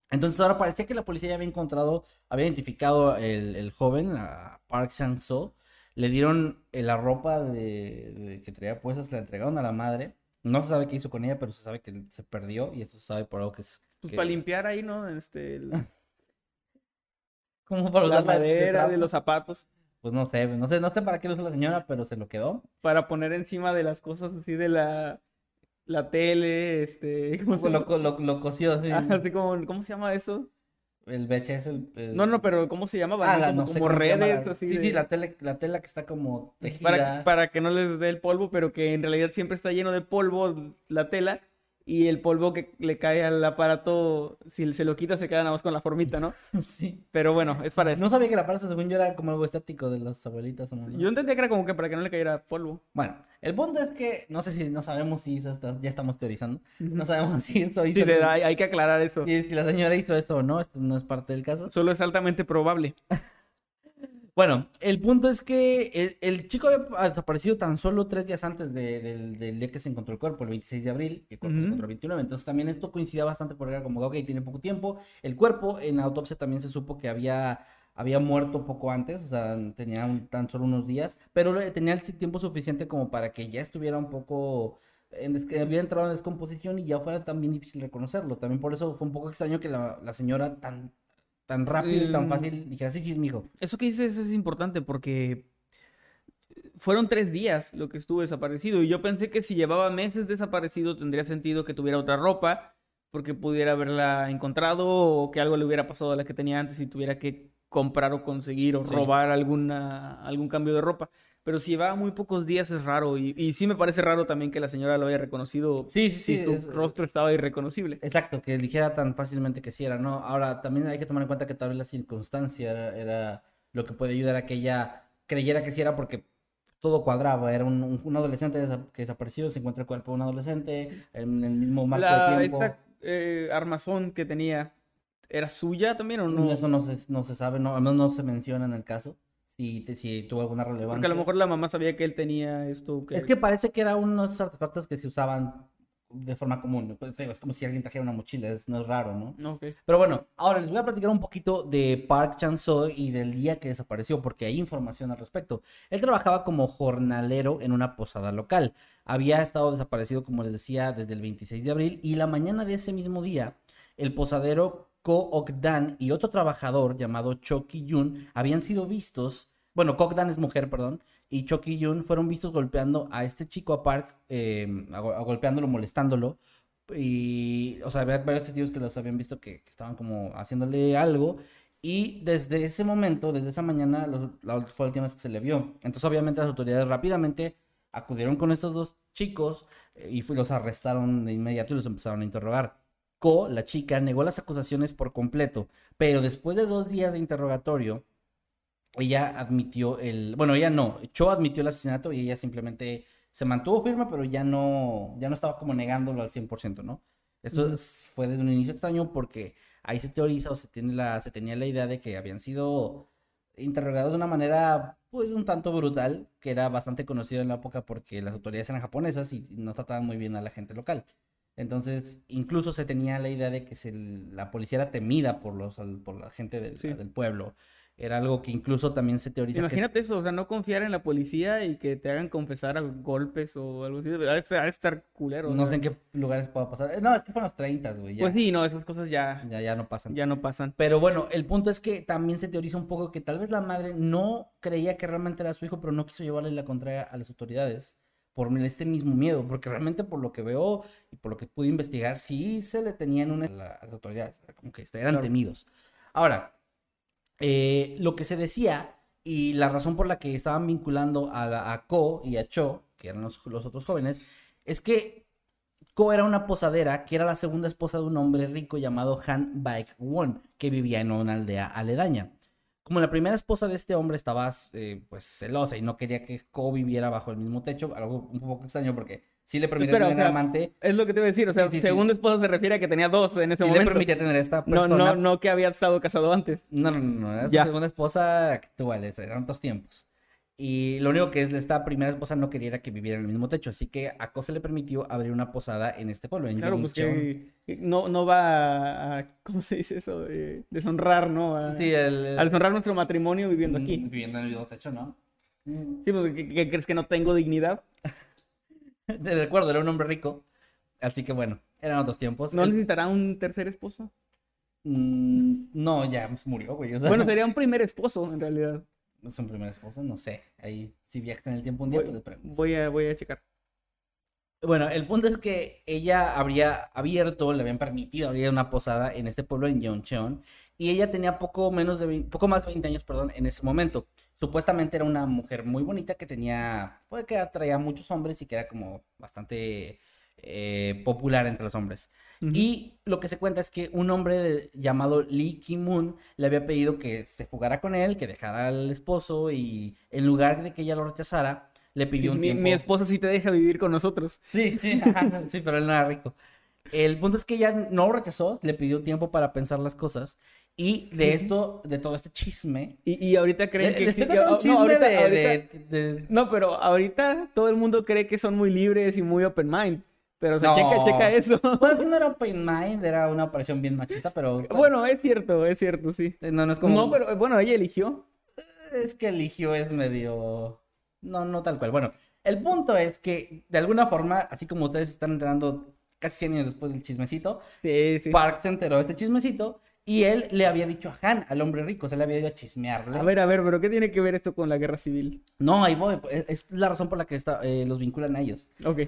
Entonces ahora parecía que la policía ya había encontrado, había identificado el, el joven, a Park Sang-soo, le dieron eh, la ropa de, de- que traía puesta, se la entregaron a la madre. No se sabe qué hizo con ella, pero se sabe que se perdió y esto se sabe por algo que es... Pues que- para limpiar ahí, ¿no? Este, el- como para la de madera de los zapatos, Pues no sé, no sé, no sé para qué lo usó la señora, pero se lo quedó. para poner encima de las cosas así de la, la tele, este, ¿cómo se Lo, lo, lo cosió así. Así como, ¿cómo se llama eso? El VHS. El, el- No, no, pero ¿cómo se llama? Ah, la- como, no sé como redes, así Sí, de- sí, la tele, la tela que está como tejida. para, para que no les dé el polvo, pero que en realidad siempre está lleno de polvo la tela y el polvo que le cae al aparato, si se lo quita se queda nada más con la formita, ¿no? Sí. Pero bueno, es para eso. No sabía que la aparato, según yo, era como algo estático de las abuelitas o no. Yo entendía que era como que para que no le cayera polvo. Bueno, el punto es que no sé si no sabemos si hizo esta- ya estamos teorizando. No sabemos si eso hizo. Sí, de- hay, hay que aclarar eso. si, si la señora hizo eso o no, esto no es parte del caso. Solo es altamente probable. Bueno, el punto es que el, el chico había desaparecido tan solo tres días antes de- del, del día que se encontró el cuerpo, el 26 de abril, el cuerpo se encontró el 29. Entonces también esto coincidía bastante porque era como, ok, tiene poco tiempo. El cuerpo en la autopsia también se supo que había, había muerto poco antes, o sea, tenía un- tan solo unos días, pero tenía el tiempo suficiente como para que ya estuviera un poco... En había entrado en descomposición y ya fuera tan bien difícil reconocerlo. También por eso fue un poco extraño que la, la señora tan, tan rápido y tan Mm. fácil dijera, sí, sí, es mi hijo. Eso que dices es importante porque fueron tres días lo que estuvo desaparecido y yo pensé que si llevaba meses desaparecido tendría sentido que tuviera otra ropa porque pudiera haberla encontrado o que algo le hubiera pasado a la que tenía antes y tuviera que comprar o conseguir o Sí. robar alguna, algún cambio de ropa. Pero si llevaba muy pocos días es raro y, y sí me parece raro también que la señora lo haya reconocido Sí, sí, si sí, su es- rostro estaba irreconocible. Exacto, que dijera tan fácilmente que sí era, ¿no? Ahora, también hay que tomar en cuenta que tal vez la circunstancia era, era lo que puede ayudar a que ella creyera que sí era porque todo cuadraba. Era un, un- un adolescente que desapareció, se encuentra el cuerpo de un adolescente en el mismo marco La, de tiempo. esta eh, armazón que tenía, ¿era suya también o no? Eso no se, no se sabe, no, al menos no se menciona en el caso. Si, tuvo alguna relevancia. Porque a lo mejor la mamá sabía que él tenía esto. Que... Es que parece que era uno de esos artefactos que se usaban de forma común. Pues, es como si alguien trajera una mochila, es- no es raro, ¿no? Pero bueno, ahora les voy a platicar un poquito de Park Chan-soo y del día que desapareció, porque hay información al respecto. Él trabajaba como jornalero en una posada local. Había estado desaparecido, como les decía, desde el 26 de abril y la mañana de ese mismo día, el posadero Ko Ok-dan y otro trabajador llamado Cho Ki-yun habían sido vistos, bueno, Ko Ok-dan es mujer, perdón, y Cho Ki-yun fueron vistos golpeando a este chico a Park, a go- a golpeándolo, molestándolo, y, o sea, había varios testigos que los habían visto que, estaban como haciéndole algo. Y desde ese momento, desde esa mañana, los- la, fue la última vez que se le vio. Entonces, obviamente, las autoridades rápidamente acudieron con estos dos chicos eh, y fue- los arrestaron de inmediato y los empezaron a interrogar. Ko, la chica, negó las acusaciones por completo, pero después de dos días de interrogatorio, ella admitió el, bueno, ella no, Cho admitió el asesinato y ella simplemente se mantuvo firme, pero ya no, ya no estaba como negándolo al 100%, ¿no? Esto fue desde un inicio extraño porque ahí se teoriza o se tiene la, se tenía la idea de que habían sido interrogados de una manera, pues, un tanto brutal, que era bastante conocido en la época porque las autoridades eran japonesas y no trataban muy bien a la gente local. Entonces, incluso se tenía la idea de que se- la policía era temida por los, por la gente del, Sí. del pueblo. Era algo que incluso también se teoriza que es- Imagínate eso, o sea, no confiar en la policía y que te hagan confesar a golpes o algo así. Ha de estar culero. No sé en qué lugares pueda pasar. Eh, No, es que fueron los 30, güey. Ya, Pues sí, no, esas cosas ya, ya, ya no pasan. ya no pasan. Pero bueno, el punto es que también se teoriza un poco que tal vez la madre no creía que realmente era su hijo, pero no quiso llevarle la contraria a las autoridades por este mismo miedo, porque realmente por lo que veo y por lo que pude investigar, sí se le tenían una las autoridades, como que eran Claro. temidos. Ahora, eh, lo que se decía y la razón por la que estaban vinculando a, a Ko y a Cho, que eran los, otros jóvenes, es que Ko era una posadera que era la segunda esposa de un hombre rico llamado Han Baek Won, que vivía en una aldea aledaña. Como la primera esposa de este hombre estaba eh, pues celosa y no quería que Ko viviera bajo el mismo techo, algo un poco extraño porque sí le permitía Espera, o tener sea, amante, Es lo que te iba a decir, o sea, Sí, sí, sí. segunda esposa se refiere a que tenía dos en ese sí le momento. permitía tener esta no, persona. no, no que había estado casado antes. No, no, no, no, era su Ya. segunda esposa actuales, eran otros tiempos. Y lo único que es esta primera esposa no quería que viviera en el mismo techo, así que a Ko se le permitió abrir una posada en este pueblo, en Claro, pues que no, no va a, ¿cómo se dice eso? De, deshonrar, ¿no? A, Sí, el, a deshonrar nuestro matrimonio viviendo Mm, aquí. Viviendo en el mismo techo, ¿no? Sí, pues, ¿qué, qué crees que no tengo dignidad? De acuerdo, era un hombre rico. Así que bueno, eran otros tiempos. ¿No necesitará un tercer esposo? Mm, no, ya murió, güey. o sea, Bueno, sería un primer esposo, en realidad. es un primer esposo, no sé. Ahí, si viajas en el tiempo un día, Voy, pues voy a, voy a checar. Bueno, el punto es que ella habría abierto, le habían permitido abrir una posada en este pueblo en Yeoncheon y ella tenía poco menos de vein- poco más de 20 años, perdón, en ese momento. Supuestamente era una mujer muy bonita que tenía, puede que atraía a muchos hombres y que era como bastante eh, popular entre los hombres. Ujú. Y lo que se cuenta es que un hombre de- llamado Lee Ki-moon le había pedido que se jugara con él, que dejara al esposo y en lugar de que ella lo rechazara, le Sí, pidió un mi, tiempo. mi esposa sí te deja vivir con nosotros. Sí, sí, sí, pero él no era rico. El punto es que ella no rechazó, le pidió tiempo para pensar las cosas. Y de esto, de todo este chisme. Y, y ahorita creen que... contando un no, chisme ahorita- de, ahorita- de- de- No, pero ahorita todo el mundo cree que son muy libres y muy open mind. Pero se No. checa, checa eso. Bueno, es que no era open mind, era una operación bien machista, pero. Bueno, es cierto, es cierto, sí. No, no es como. No, pero bueno, ella eligió. Es que eligió es medio. No, no tal cual. Bueno, el punto es que, de alguna forma, así como ustedes están enterando casi 100 años después del chismecito, Sí, sí. Park se enteró de este chismecito y él le había dicho a Han, al hombre rico, se le había ido a chismearle. A ver, a ver, pero ¿qué tiene que ver esto con la guerra civil? No, ahí voy. Es es la razón por la que está, eh, los vinculan a ellos. Ok.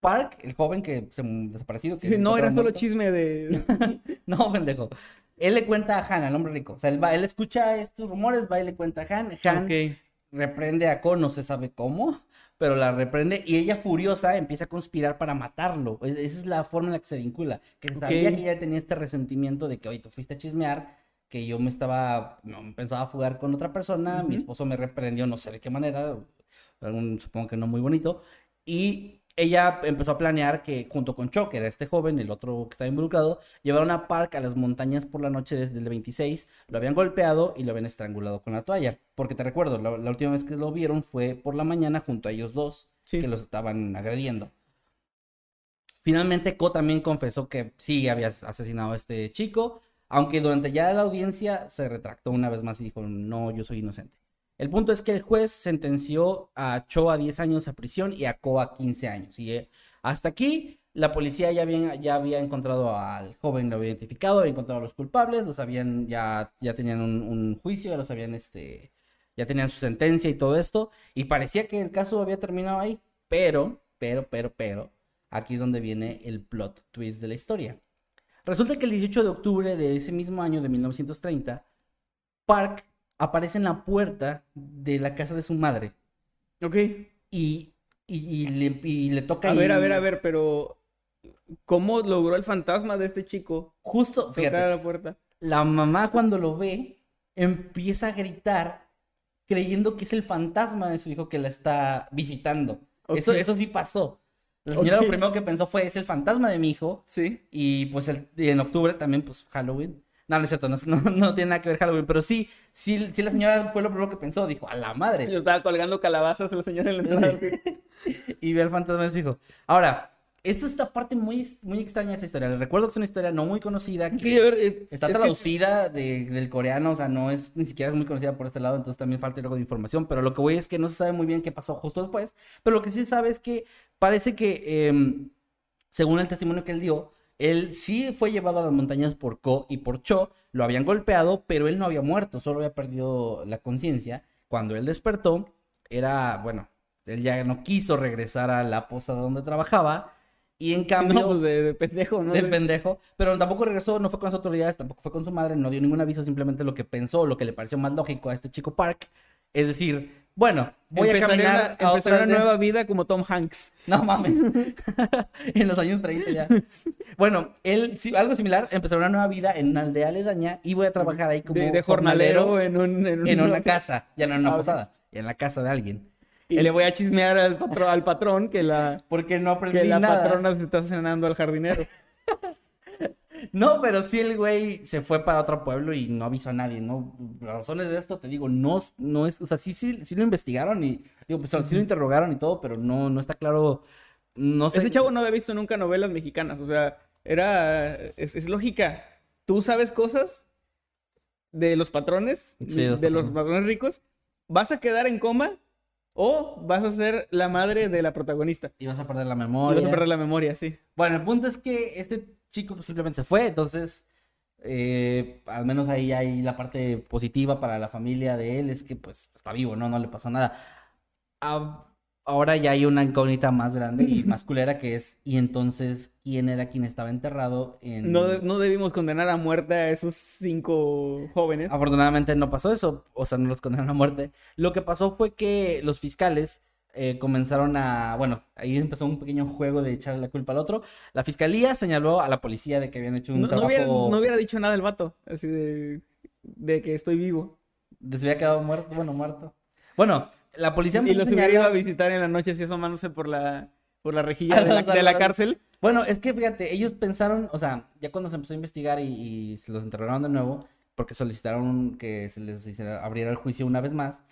Park, el joven que se desaparecido. Que Sí, no, era solo chisme de... No, pendejo. Él le cuenta a Han, al hombre rico. O sea, él, va, él escucha estos rumores, va y le cuenta a Han. Han Ok. reprende a Ko, no se sabe cómo, pero la reprende y ella furiosa empieza a conspirar para matarlo. Es- Esa es la forma en la que se vincula. Que sabía Ok. que ella tenía este resentimiento de que, oye, tú fuiste a chismear, que yo me estaba, no, pensaba fugar con otra persona, mi Ujú. esposo me reprendió, no sé de qué manera, algún- supongo que no muy bonito, y ella empezó a planear que junto con Cho, que era este joven, el otro que estaba involucrado, llevaron a Park a las montañas por la noche desde el 26, lo habían golpeado y lo habían estrangulado con la toalla. Porque te recuerdo, la, la última vez que lo vieron fue por la mañana junto a ellos dos, Sí. que los estaban agrediendo. Finalmente, Ko también confesó que sí había asesinado a este chico, aunque durante ya la audiencia se retractó una vez más y dijo, no, yo soy inocente. El punto es que el juez sentenció a Cho a 10 años a prisión y a Ko a 15 años. Y eh, hasta aquí la policía ya había, encontrado al joven, lo había identificado, había encontrado a los culpables, los habían, ya, ya tenían un, un juicio, ya los habían, este, ya tenían su sentencia y todo esto. Y parecía que el caso había terminado ahí. Pero, pero, pero, pero, aquí es donde viene el plot twist de la historia. Resulta que el 18 de octubre de ese mismo año de 1930, Park aparece en la puerta de la casa de su madre Ok. y, y, y le, y le toca A ver, a ver, a ver, pero... ¿Cómo logró el fantasma de este chico Justo, a fíjate, la puerta? la mamá cuando lo ve empieza a gritar creyendo que es el fantasma de su hijo que la está visitando. Eso, eso sí pasó. La señora lo primero que pensó fue, es el fantasma de mi hijo. Sí. Y pues el- en octubre también, pues Halloween. No, no es cierto, no, no- no tiene nada que ver Halloween, pero sí, sí, sí la señora fue lo primero que pensó, dijo, a la madre. Yo estaba colgando calabazas a la señora en la entrada. y ve al fantasma de su hijo. Ahora, esto es esta parte muy, muy extraña de esta historia. Les recuerdo que es una historia no muy conocida, que Sí, ver, eh, está es que- traducida de- del coreano, o sea, no es, ni siquiera es muy conocida por este lado, entonces también falta algo de información, pero lo que voy es que no se sabe muy bien qué pasó justo después, pero lo que sí se sabe es que parece que, em, según el testimonio que él dio, él sí fue llevado a las montañas por Ko y por Cho, lo habían golpeado, pero él no había muerto, solo había perdido la conciencia. Cuando él despertó, era, bueno, él ya no quiso regresar a la posada donde trabajaba Y en cambio, no, pues de, de pendejo, ¿no? De- pendejo, pero tampoco regresó, no fue con las autoridades, tampoco fue con su madre, no dio ningún aviso, simplemente lo que pensó, lo que le pareció más lógico a este chico Park, es decir, bueno, voy a caminar una, a empezaría otra una aldea- nueva vida como Tom Hanks. No mames. en los años 30 ya. Bueno, él, sí, algo similar, empezó una nueva vida en una aldea aledaña y voy a trabajar ahí como De, de jornalero en, un, en, en un- una casa, ya no en una Ah, posada, ya en la casa de alguien. Y le voy a chismear al, patro- al patrón que la, Porque no aprendí que la nada. patrona se está cenando al jardinero. No, pero sí el güey se fue para otro pueblo y no avisó a nadie, ¿no? Las razones de esto, te digo, no, no es, o sea, sí, sí, sí lo investigaron y, digo, pues sí lo interrogaron y todo, pero no, no está claro, no sé. Ese chavo no había visto nunca novelas mexicanas, o sea, era, es, es lógica. Tú sabes cosas de los patrones, Sí, de, de los patrones ricos, vas a quedar en coma o vas a ser la madre de la protagonista. Y vas a perder la Y memoria. vas a perder la memoria, sí. Bueno, el punto es que este chico pues, simplemente se fue, entonces, eh, al menos ahí hay la parte positiva para la familia de él, es que pues está vivo, ¿no? No le pasó nada. Ah, ahora ya hay una incógnita más grande y más culera que es, y entonces, ¿quién era quien estaba enterrado en... No, no debimos condenar a muerte a esos cinco jóvenes. Afortunadamente no pasó eso, o sea, no los condenaron a muerte. Lo que pasó fue que los fiscales eh, comenzaron a, bueno, ahí empezó un pequeño juego de echarle la culpa al otro. La fiscalía señaló a la policía de que habían hecho un No, no trabajo... hubiera, no hubiera dicho nada el vato, así de, de que estoy vivo. Se había quedado muerto, bueno, muerto. Bueno, la policía Y empezó a los hubiera ido a visitar en la noche así asomándose por la, por la rejilla de la, de cárcel. Bueno, es que fíjate, ellos pensaron, o sea, ya cuando se empezó a investigar y, y se los interrogaron de nuevo, porque solicitaron que se les hiciera, abriera el juicio una vez más,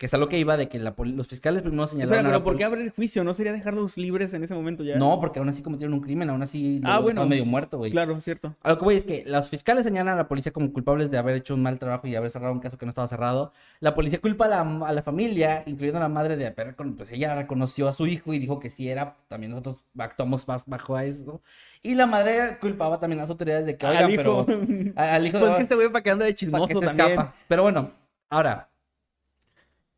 que es a lo que iba de que la los fiscales primero señalaron a la pero ¿por qué abrir el juicio? ¿No sería dejarlos libres en ese momento ya? No, porque aún así cometieron un crimen, aún así Ah, bueno. medio muerto, güey. Claro, cierto. A lo que voy es que los fiscales señalan a la policía como culpables de haber hecho un mal trabajo y haber cerrado un caso que no estaba cerrado. La policía culpa a la, a la familia, incluyendo a la madre de haber, pues ella reconoció a su hijo y dijo que sí era, también nosotros actuamos más bajo a eso. Y la madre culpaba también a las autoridades de que, oigan, Al hijo. pero... a- Al hijo Pues de- que este güey para que anda de chismoso también. escapa. Pero bueno, ahora,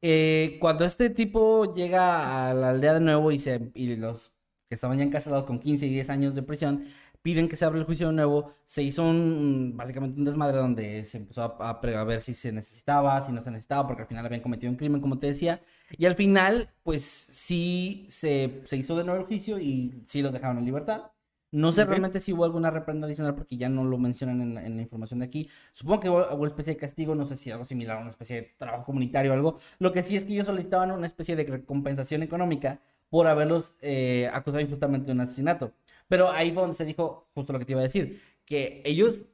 eh, cuando este tipo llega a la aldea de nuevo y, se, y los que estaban ya encarcelados con 15 y 10 años de prisión piden que se abra el juicio de nuevo, se hizo un, básicamente un desmadre donde se empezó a, a ver si se necesitaba, si no se necesitaba, porque al final habían cometido un crimen, como te decía, y al final, pues sí se, se hizo de nuevo el juicio y sí los dejaron en libertad. No sé realmente si hubo alguna reprenda adicional porque ya no lo mencionan en, la- en la información de aquí. Supongo que hubo alguna especie de castigo, no sé si algo similar a una especie de trabajo comunitario o algo. Lo que sí es que ellos solicitaban una especie de compensación económica por haberlos eh, acusado injustamente de un asesinato. Pero ahí fue donde se dijo justo lo que te iba a decir, que ellos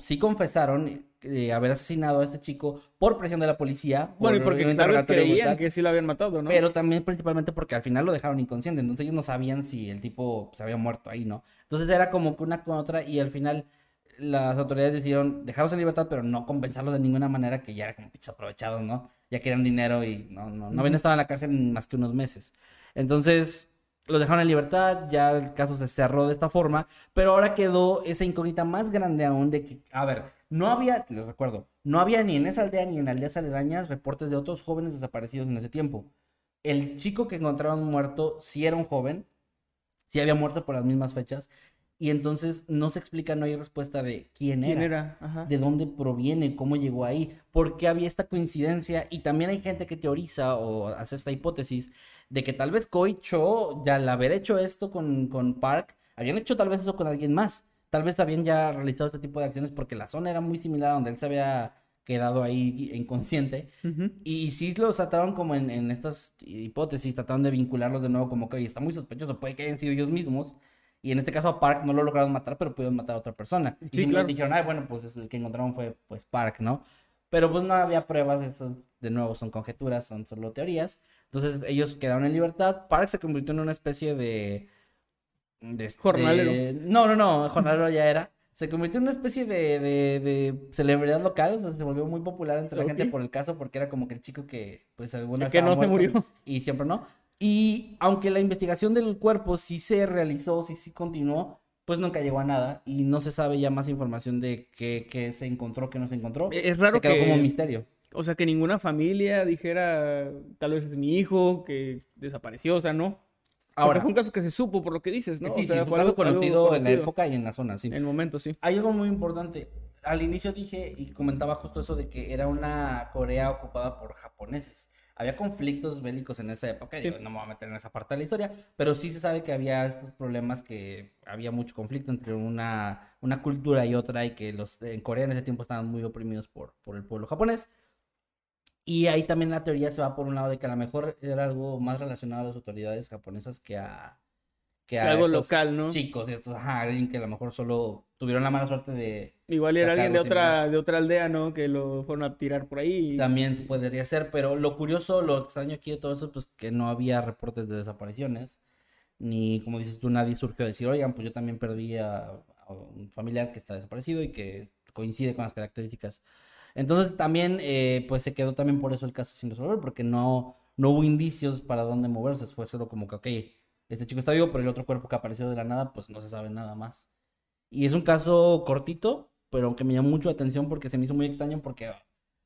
sí confesaron eh, haber asesinado a este chico por presión de la policía. Bueno, y por porque tal vez creían que sí lo habían matado, ¿no? Pero también principalmente porque al final lo dejaron inconsciente, entonces ellos no sabían si el tipo se había muerto ahí, ¿no? Entonces era como que una con otra y al final las autoridades decidieron dejarlos en libertad, pero no compensarlos de ninguna manera, que ya era como pizzas aprovechados, ¿no? Ya querían dinero y no, no, no habían estado en la cárcel más que unos meses. Entonces los dejaron en libertad, ya el caso se cerró de esta forma, pero ahora quedó esa incógnita más grande aún de que, a ver, no había, les recuerdo, no había ni en esa aldea ni en aldeas aledañas reportes de otros jóvenes desaparecidos en ese tiempo. El chico que encontraron muerto sí era un joven, sí había muerto por las mismas fechas, y entonces no se explica, no hay respuesta de quién ¿Quién era, era? Ajá. de dónde proviene, cómo llegó ahí, por qué había esta coincidencia, y también hay gente que teoriza o hace esta hipótesis de que tal vez Koi Cho, ya al haber hecho esto con, con Park, habían hecho tal vez eso con alguien más. Tal vez habían ya realizado este tipo de acciones porque la zona era muy similar a donde él se había quedado ahí inconsciente. Y sí los trataron como en, en estas hipótesis, trataron de vincularlos de nuevo como que "Oye, está muy sospechoso, puede que hayan sido ellos mismos. Y en este caso a Park no lo lograron matar, pero pudieron matar a otra persona. Y Sí, simplemente claro. dijeron, ay, bueno, pues el que encontraron fue pues Park, ¿no? Pero pues no había pruebas, esto de nuevo son conjeturas, son solo teorías. Entonces ellos quedaron en libertad. Park se convirtió en una especie de... de este, Jornalero. No, no, no, jornalero ya era. Se convirtió en una especie de, de, de celebridad local, o sea, se volvió muy popular entre la gente por el caso, porque era como que el chico que, pues, alguna vez que no se murió. Y siempre no. Y aunque la investigación del cuerpo sí se realizó, sí, sí continuó, pues nunca llegó a nada y no se sabe ya más información de qué, qué se encontró, qué no se encontró. Es raro se quedó que- como un misterio. O sea, que ninguna familia dijera, tal vez es mi hijo, que desapareció, o sea, no. Ahora, fue un caso que se supo por lo que dices, ¿no? Sí, sí, fue algo, conocido en la época y en la zona, sí. En el momento, sí. Hay algo muy importante. Al inicio dije y comentaba justo eso de que era una Corea ocupada por japoneses. Había conflictos bélicos en esa época, no me voy a meter en esa parte de la historia, pero sí se sabe que había estos problemas que había mucho conflicto entre una, una cultura y otra y que los en Corea en ese tiempo estaban muy oprimidos por, por el pueblo japonés. Y ahí también la teoría se va por un lado de que a lo mejor era algo más relacionado a las autoridades japonesas que a... Que a algo local, ¿no? Chicos, ajá, alguien que a lo mejor solo tuvieron la mala suerte de... Igual era alguien de otra, de otra aldea, ¿no? Que lo fueron a tirar por ahí. También podría ser, pero lo curioso, lo extraño aquí de todo eso, pues que no había reportes de desapariciones. Ni, como dices tú, nadie surgió a decir, oigan, pues yo también perdí a, a un familiar que está desaparecido y que coincide con las características entonces también, eh, pues se quedó también por eso el caso sin resolver, porque no, no hubo indicios para dónde moverse. Fue solo como que, ok, este chico está vivo, pero el otro cuerpo que apareció de la nada, pues no se sabe nada más. Y es un caso cortito, pero que me llamó mucho la atención porque se me hizo muy extraño porque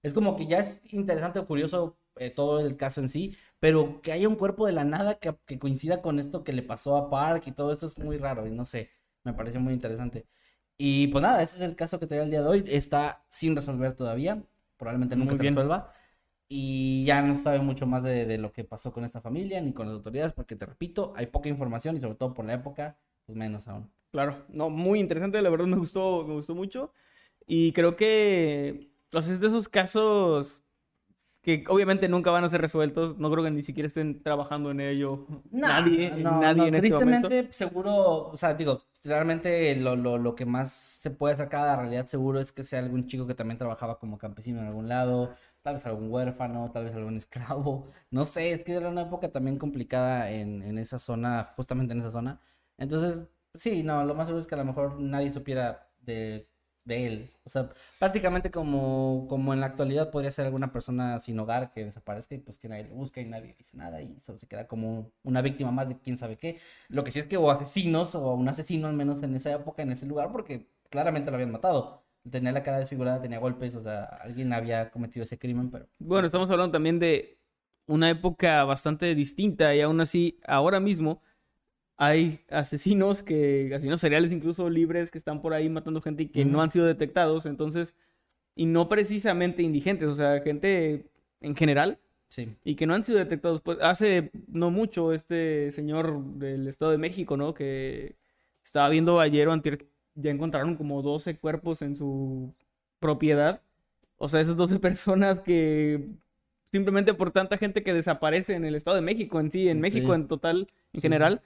es como que ya es interesante o curioso eh, todo el caso en sí, pero que haya un cuerpo de la nada que, que, coincida con esto que le pasó a Park y todo eso es muy raro y no sé, me pareció muy interesante. Y pues nada, ese es el caso que tenía el día de hoy. Está sin resolver todavía. Probablemente nunca se resuelva. Y ya no sabe mucho más de, lo que pasó con esta familia ni con las autoridades, porque te repito, hay poca información y sobre todo por la época, pues menos aún. Claro, no, muy interesante, la verdad me gustó, me gustó mucho. Y creo que, o sea, es de esos casos que obviamente nunca van a ser resueltos. No creo que ni siquiera estén trabajando en ello. nadie, nadie en este momento. Tristemente, seguro, o sea, digo, realmente lo, lo, lo, que más se puede sacar de la realidad seguro es que sea algún chico que también trabajaba como campesino en algún lado, tal vez algún huérfano, tal vez algún esclavo. No sé, es que era una época también complicada en, en esa zona, justamente en esa zona. Entonces, sí, no, lo más seguro es que a lo mejor nadie supiera de de él. O sea, prácticamente como, como en la actualidad podría ser alguna persona sin hogar que desaparezca y pues que nadie lo busca y nadie dice nada y solo se queda como una víctima más de quién sabe qué. Lo que sí es que hubo asesinos o un asesino al menos en esa época, en ese lugar, porque claramente lo habían matado. Tenía la cara desfigurada, tenía golpes, o sea, alguien había cometido ese crimen, pero... Bueno, estamos hablando también de una época bastante distinta y aún así, ahora mismo hay asesinos que, asesinos seriales incluso libres que están por ahí matando gente y que no han sido detectados, entonces, y no precisamente indigentes, o sea, gente en general. Sí. Y que no han sido detectados. Pues hace no mucho este señor del Estado de México, ¿no? Que estaba viendo ayer o antier, ya encontraron como 12 cuerpos en su propiedad. O sea, esas 12 personas que simplemente por tanta gente que desaparece en el Estado de México en sí, en México en total, en general.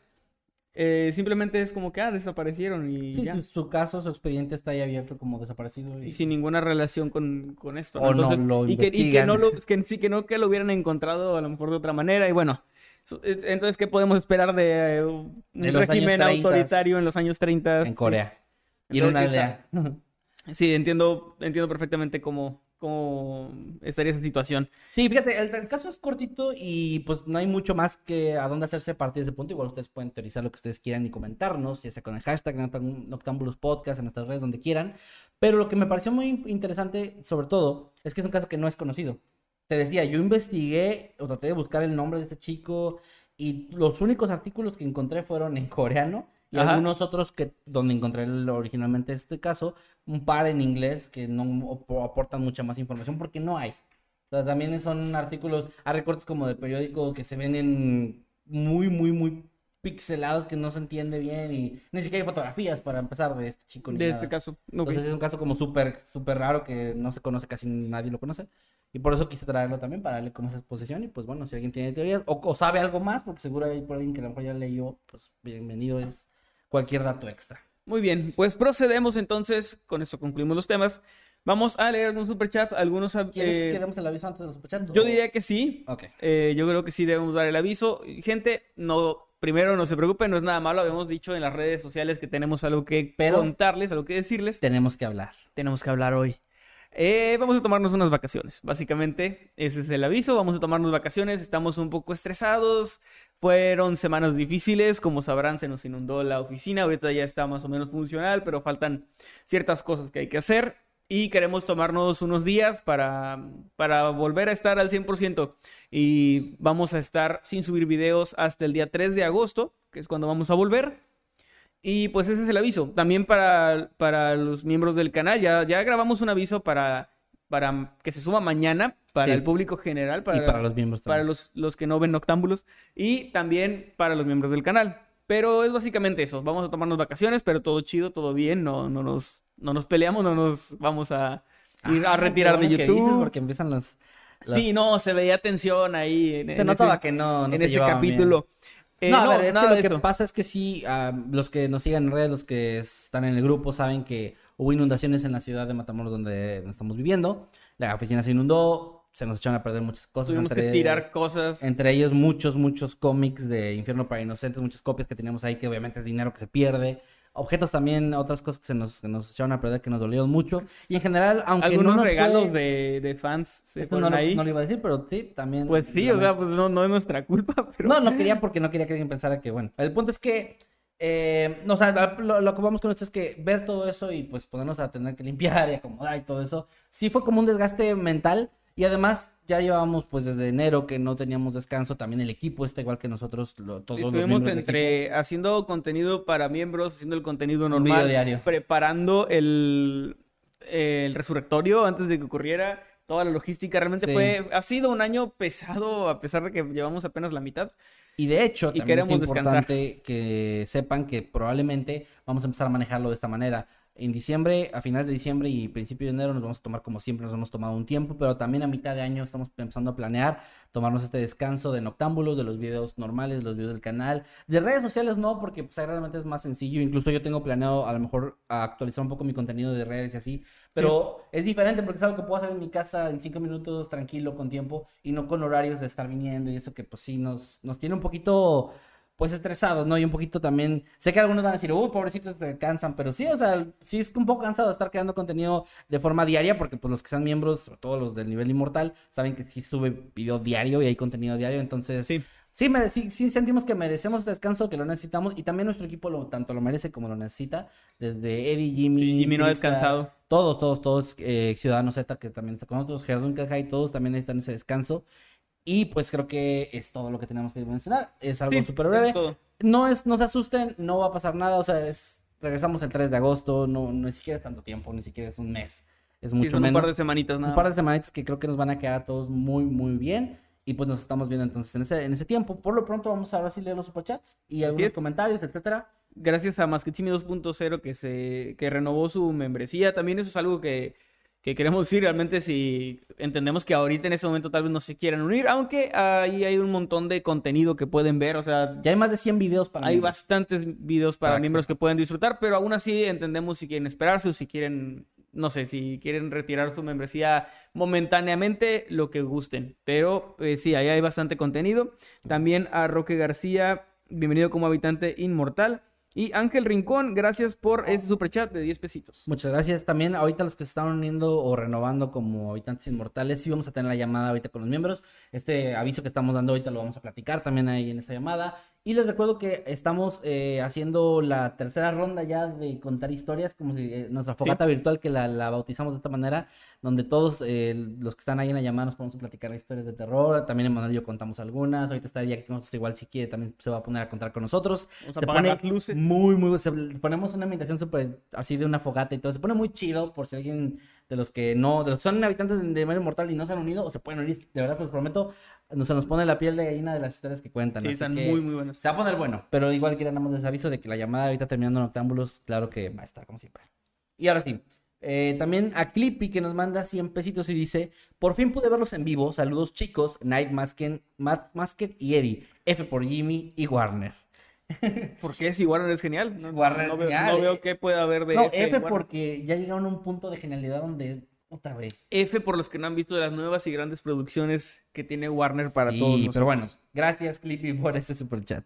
Eh, simplemente es como que, ah, desaparecieron y sí, Su, caso, su expediente está ahí abierto como desaparecido. Y, sin ninguna relación con, con esto. O ¿no? lo y, que, y que, no lo, que, sí, que no que lo hubieran encontrado a lo mejor de otra manera y bueno. Entonces, ¿qué podemos esperar de, un régimen autoritario en los años 30? En Corea. Y en una aldea. Sí, entiendo, entiendo perfectamente cómo, cómo estaría esa situación. Sí, fíjate, el, caso es cortito y pues no hay mucho más que a dónde hacerse partir de ese punto. Igual ustedes pueden teorizar lo que ustedes quieran y comentarnos, ya sea con el hashtag Noctambulus Podcast en nuestras redes, donde quieran. Pero lo que me pareció muy interesante, sobre todo, es que es un caso que no es conocido. Te decía, yo investigué o traté de buscar el nombre de este chico y los únicos artículos que encontré fueron en coreano y algunos otros que donde encontré originalmente este caso, un par en inglés que no aportan mucha más información porque no hay. O sea, también son artículos, hay recortes como de periódico que se ven en muy, muy, muy pixelados que no se entiende bien y ni siquiera hay fotografías para empezar de este chico. de este caso. Entonces es un caso como súper, súper raro que no se conoce, casi nadie lo conoce. Y por eso quise traerlo también para darle como esa exposición. Y pues bueno, si alguien tiene teorías o, o sabe algo más, porque seguro hay por alguien que a lo mejor ya leyó, pues bienvenido es cualquier dato extra. Muy bien, pues procedemos entonces, con esto concluimos los temas. Vamos a leer algunos superchats, algunos... ¿Quieres eh, que demos el aviso antes de los superchats? Yo diría que sí. Ok. Eh, yo creo que sí debemos dar el aviso. Gente, no... Primero, no se preocupen, no es nada malo. Habíamos dicho en las redes sociales que tenemos algo que contarles, algo que decirles. Tenemos que hablar. Tenemos que hablar hoy. Eh, vamos a tomarnos unas vacaciones. Básicamente, ese es el aviso. Vamos a tomarnos vacaciones. Estamos un poco estresados. Fueron semanas difíciles. Como sabrán, se nos inundó la oficina. Ahorita ya está más o menos funcional, pero faltan ciertas cosas que hay que hacer. y queremos tomarnos unos días para, para volver a estar al 100%. Y vamos a estar sin subir videos hasta el día 3 de agosto, que es cuando vamos a volver. Y pues ese es el aviso. También para, para los miembros del canal, ya, ya grabamos un aviso para, para que se suba mañana para Sí. el público general, para, y para los miembros para también. los, los que no ven noctámbulos y también para los miembros del canal. Pero es básicamente eso. Vamos a tomarnos vacaciones, pero todo chido, todo bien. No, no, nos, no nos peleamos, no nos vamos a ir a Ah, retirar de YouTube. porque empiezan las... las- Sí, no, se veía tensión ahí en, se en notaba ese, que no, no en se ese bien. Eh, no, a ver, es nada que de lo que pasa es que sí, los que nos siguen en redes, los que están en el grupo, saben que hubo inundaciones en la ciudad de Matamoros donde, donde estamos viviendo. La oficina se inundó, se nos echaron a perder muchas cosas. Tuvimos que entre- tirar cosas. Entre ellos muchos, muchos cómics de Infierno para Inocentes, muchas copias que teníamos ahí que obviamente es dinero que se pierde. Objetos también, otras cosas que se nos, que nos echaron a perder, que nos dolieron mucho. Y en general, aunque Algunos no nos regalos fue- de, de fans se Esto no, lo- ahí. no lo iba a decir, pero sí, también... Pues sí, o sea, pues no, no es nuestra culpa, pero... No, no quería porque no quería que alguien pensara que, bueno, el punto es que, eh, no, o sea, lo, lo que vamos con esto es que ver todo eso y pues ponernos a tener que limpiar y acomodar y todo eso, sí fue como un desgaste mental y además ya llevábamos pues desde enero que no teníamos descanso, también el equipo está igual que nosotros, lo- todos los Estuvimos equipo. entre haciendo contenido para miembros, haciendo el contenido normal, diario. preparando el, el resurrectorio antes de que ocurriera toda la logística. Realmente Sí. fue, ha sido un año pesado a pesar de que llevamos apenas la mitad. Y de hecho, Y también es queremos descansar. importante que sepan que probablemente vamos a empezar a manejarlo de esta manera. En diciembre, a finales de diciembre y principio de enero nos vamos a tomar como siempre nos hemos tomado un tiempo, pero también a mitad de año estamos empezando a planear tomarnos este descanso de noctámbulos, de los videos normales, de los videos del canal. De redes sociales no, porque pues ahí realmente es más sencillo. Incluso yo tengo planeado a lo mejor actualizar un poco mi contenido de redes y así, pero es diferente porque es algo que puedo hacer en mi casa en cinco minutos, tranquilo, con tiempo, y no con horarios de estar viniendo y eso que pues sí nos, nos tiene un poquito pues estresados, ¿no? Y un poquito también, sé que algunos van a decir, uy, pobrecitos, se cansan, pero sí, o sea, sí es un poco cansado de estar creando contenido de forma diaria, porque pues los que sean miembros, sobre todo los del nivel inmortal, saben que sí sube video diario y hay contenido diario, entonces... Sí. Sí, sí, sí sentimos que merecemos este descanso, que lo necesitamos, y también nuestro equipo lo, tanto lo merece como lo necesita, desde Eddie, Jimmy, Sí, Jimmy no ha descansado. todos, todos, todos, eh, Ciudadano Z, que también está con nosotros, Gerdun High, todos también necesitan ese descanso. Y pues creo que es todo lo que tenemos que mencionar. Es algo Sí, súper eso breve. es. No es, no se asusten, no va a pasar nada. O sea, es, regresamos el 3 de agosto, no, no ni siquiera es tanto tiempo, ni siquiera es un mes. Es Sí, mucho son un menos. par de semanitas nada un par de semanitas que creo que nos van a quedar a todos muy, muy bien. Y pues nos estamos viendo entonces en ese, en ese tiempo. Por lo pronto vamos a ahora sí leer los superchats y algunos es. comentarios, etcétera. Gracias a Masquetimi 2.0 que se que renovó su membresía. También eso es algo que, que queremos decir realmente si entendemos que ahorita en ese momento tal vez no se quieran unir, aunque ahí hay un montón de contenido que pueden ver, o sea, Ya hay más de 100 videos para hay miembros. bastantes videos para miembros que pueden disfrutar, pero aún así entendemos si quieren esperarse o si quieren, no sé, si quieren retirar su membresía momentáneamente, lo que gusten. Pero eh, sí, ahí hay bastante contenido. También a Roque García, bienvenido como habitante inmortal. Y Ángel Rincón, gracias por ese superchat de 10 pesitos. Muchas gracias. También ahorita los que se están uniendo o renovando como habitantes inmortales, sí vamos a tener la llamada ahorita con los miembros. Este aviso que estamos dando ahorita lo vamos a platicar también ahí en esa llamada. Y les recuerdo que estamos eh, haciendo la tercera ronda ya de contar historias, como si eh, nuestra fogata virtual que la, la bautizamos de esta manera, donde todos eh, los que están ahí en la llamada nos podemos platicar historias de terror. También Emanuel y yo contamos algunas. Ahorita está Día que nosotros igual si quiere también se va a poner a contar con nosotros. Vamos a Se apagar pone las luces. muy, muy, se- ponemos una súper así de una fogata y todo. Se pone muy chido por si alguien de los que no, de los que son habitantes de Medio Mortal y no se han unido o se pueden unir, de verdad te los prometo, no se nos pone la piel de gallina de las historias que cuentan. Sí, así están que muy, muy buenas. Se va a poner bueno, pero igual quiero nada más les aviso de que la llamada ahorita terminando en Octámbulos, claro que va a estar como siempre. Y ahora sí, eh, también a Clippy que nos manda 100 pesitos y dice, por fin pude verlos en vivo, saludos chicos, Night Masken, Matt Masket y Eddie, F por Jimmy y Warner. Porque si Warner es genial. No, Warner no veo, genial. no veo qué puede haber de No, F. porque ya llegaron a un punto de genialidad donde, puta, güey. F por los que no han visto las nuevas y grandes producciones que tiene Warner para Sí, todos nosotros. pero bueno, gracias Clippy por ese super chat.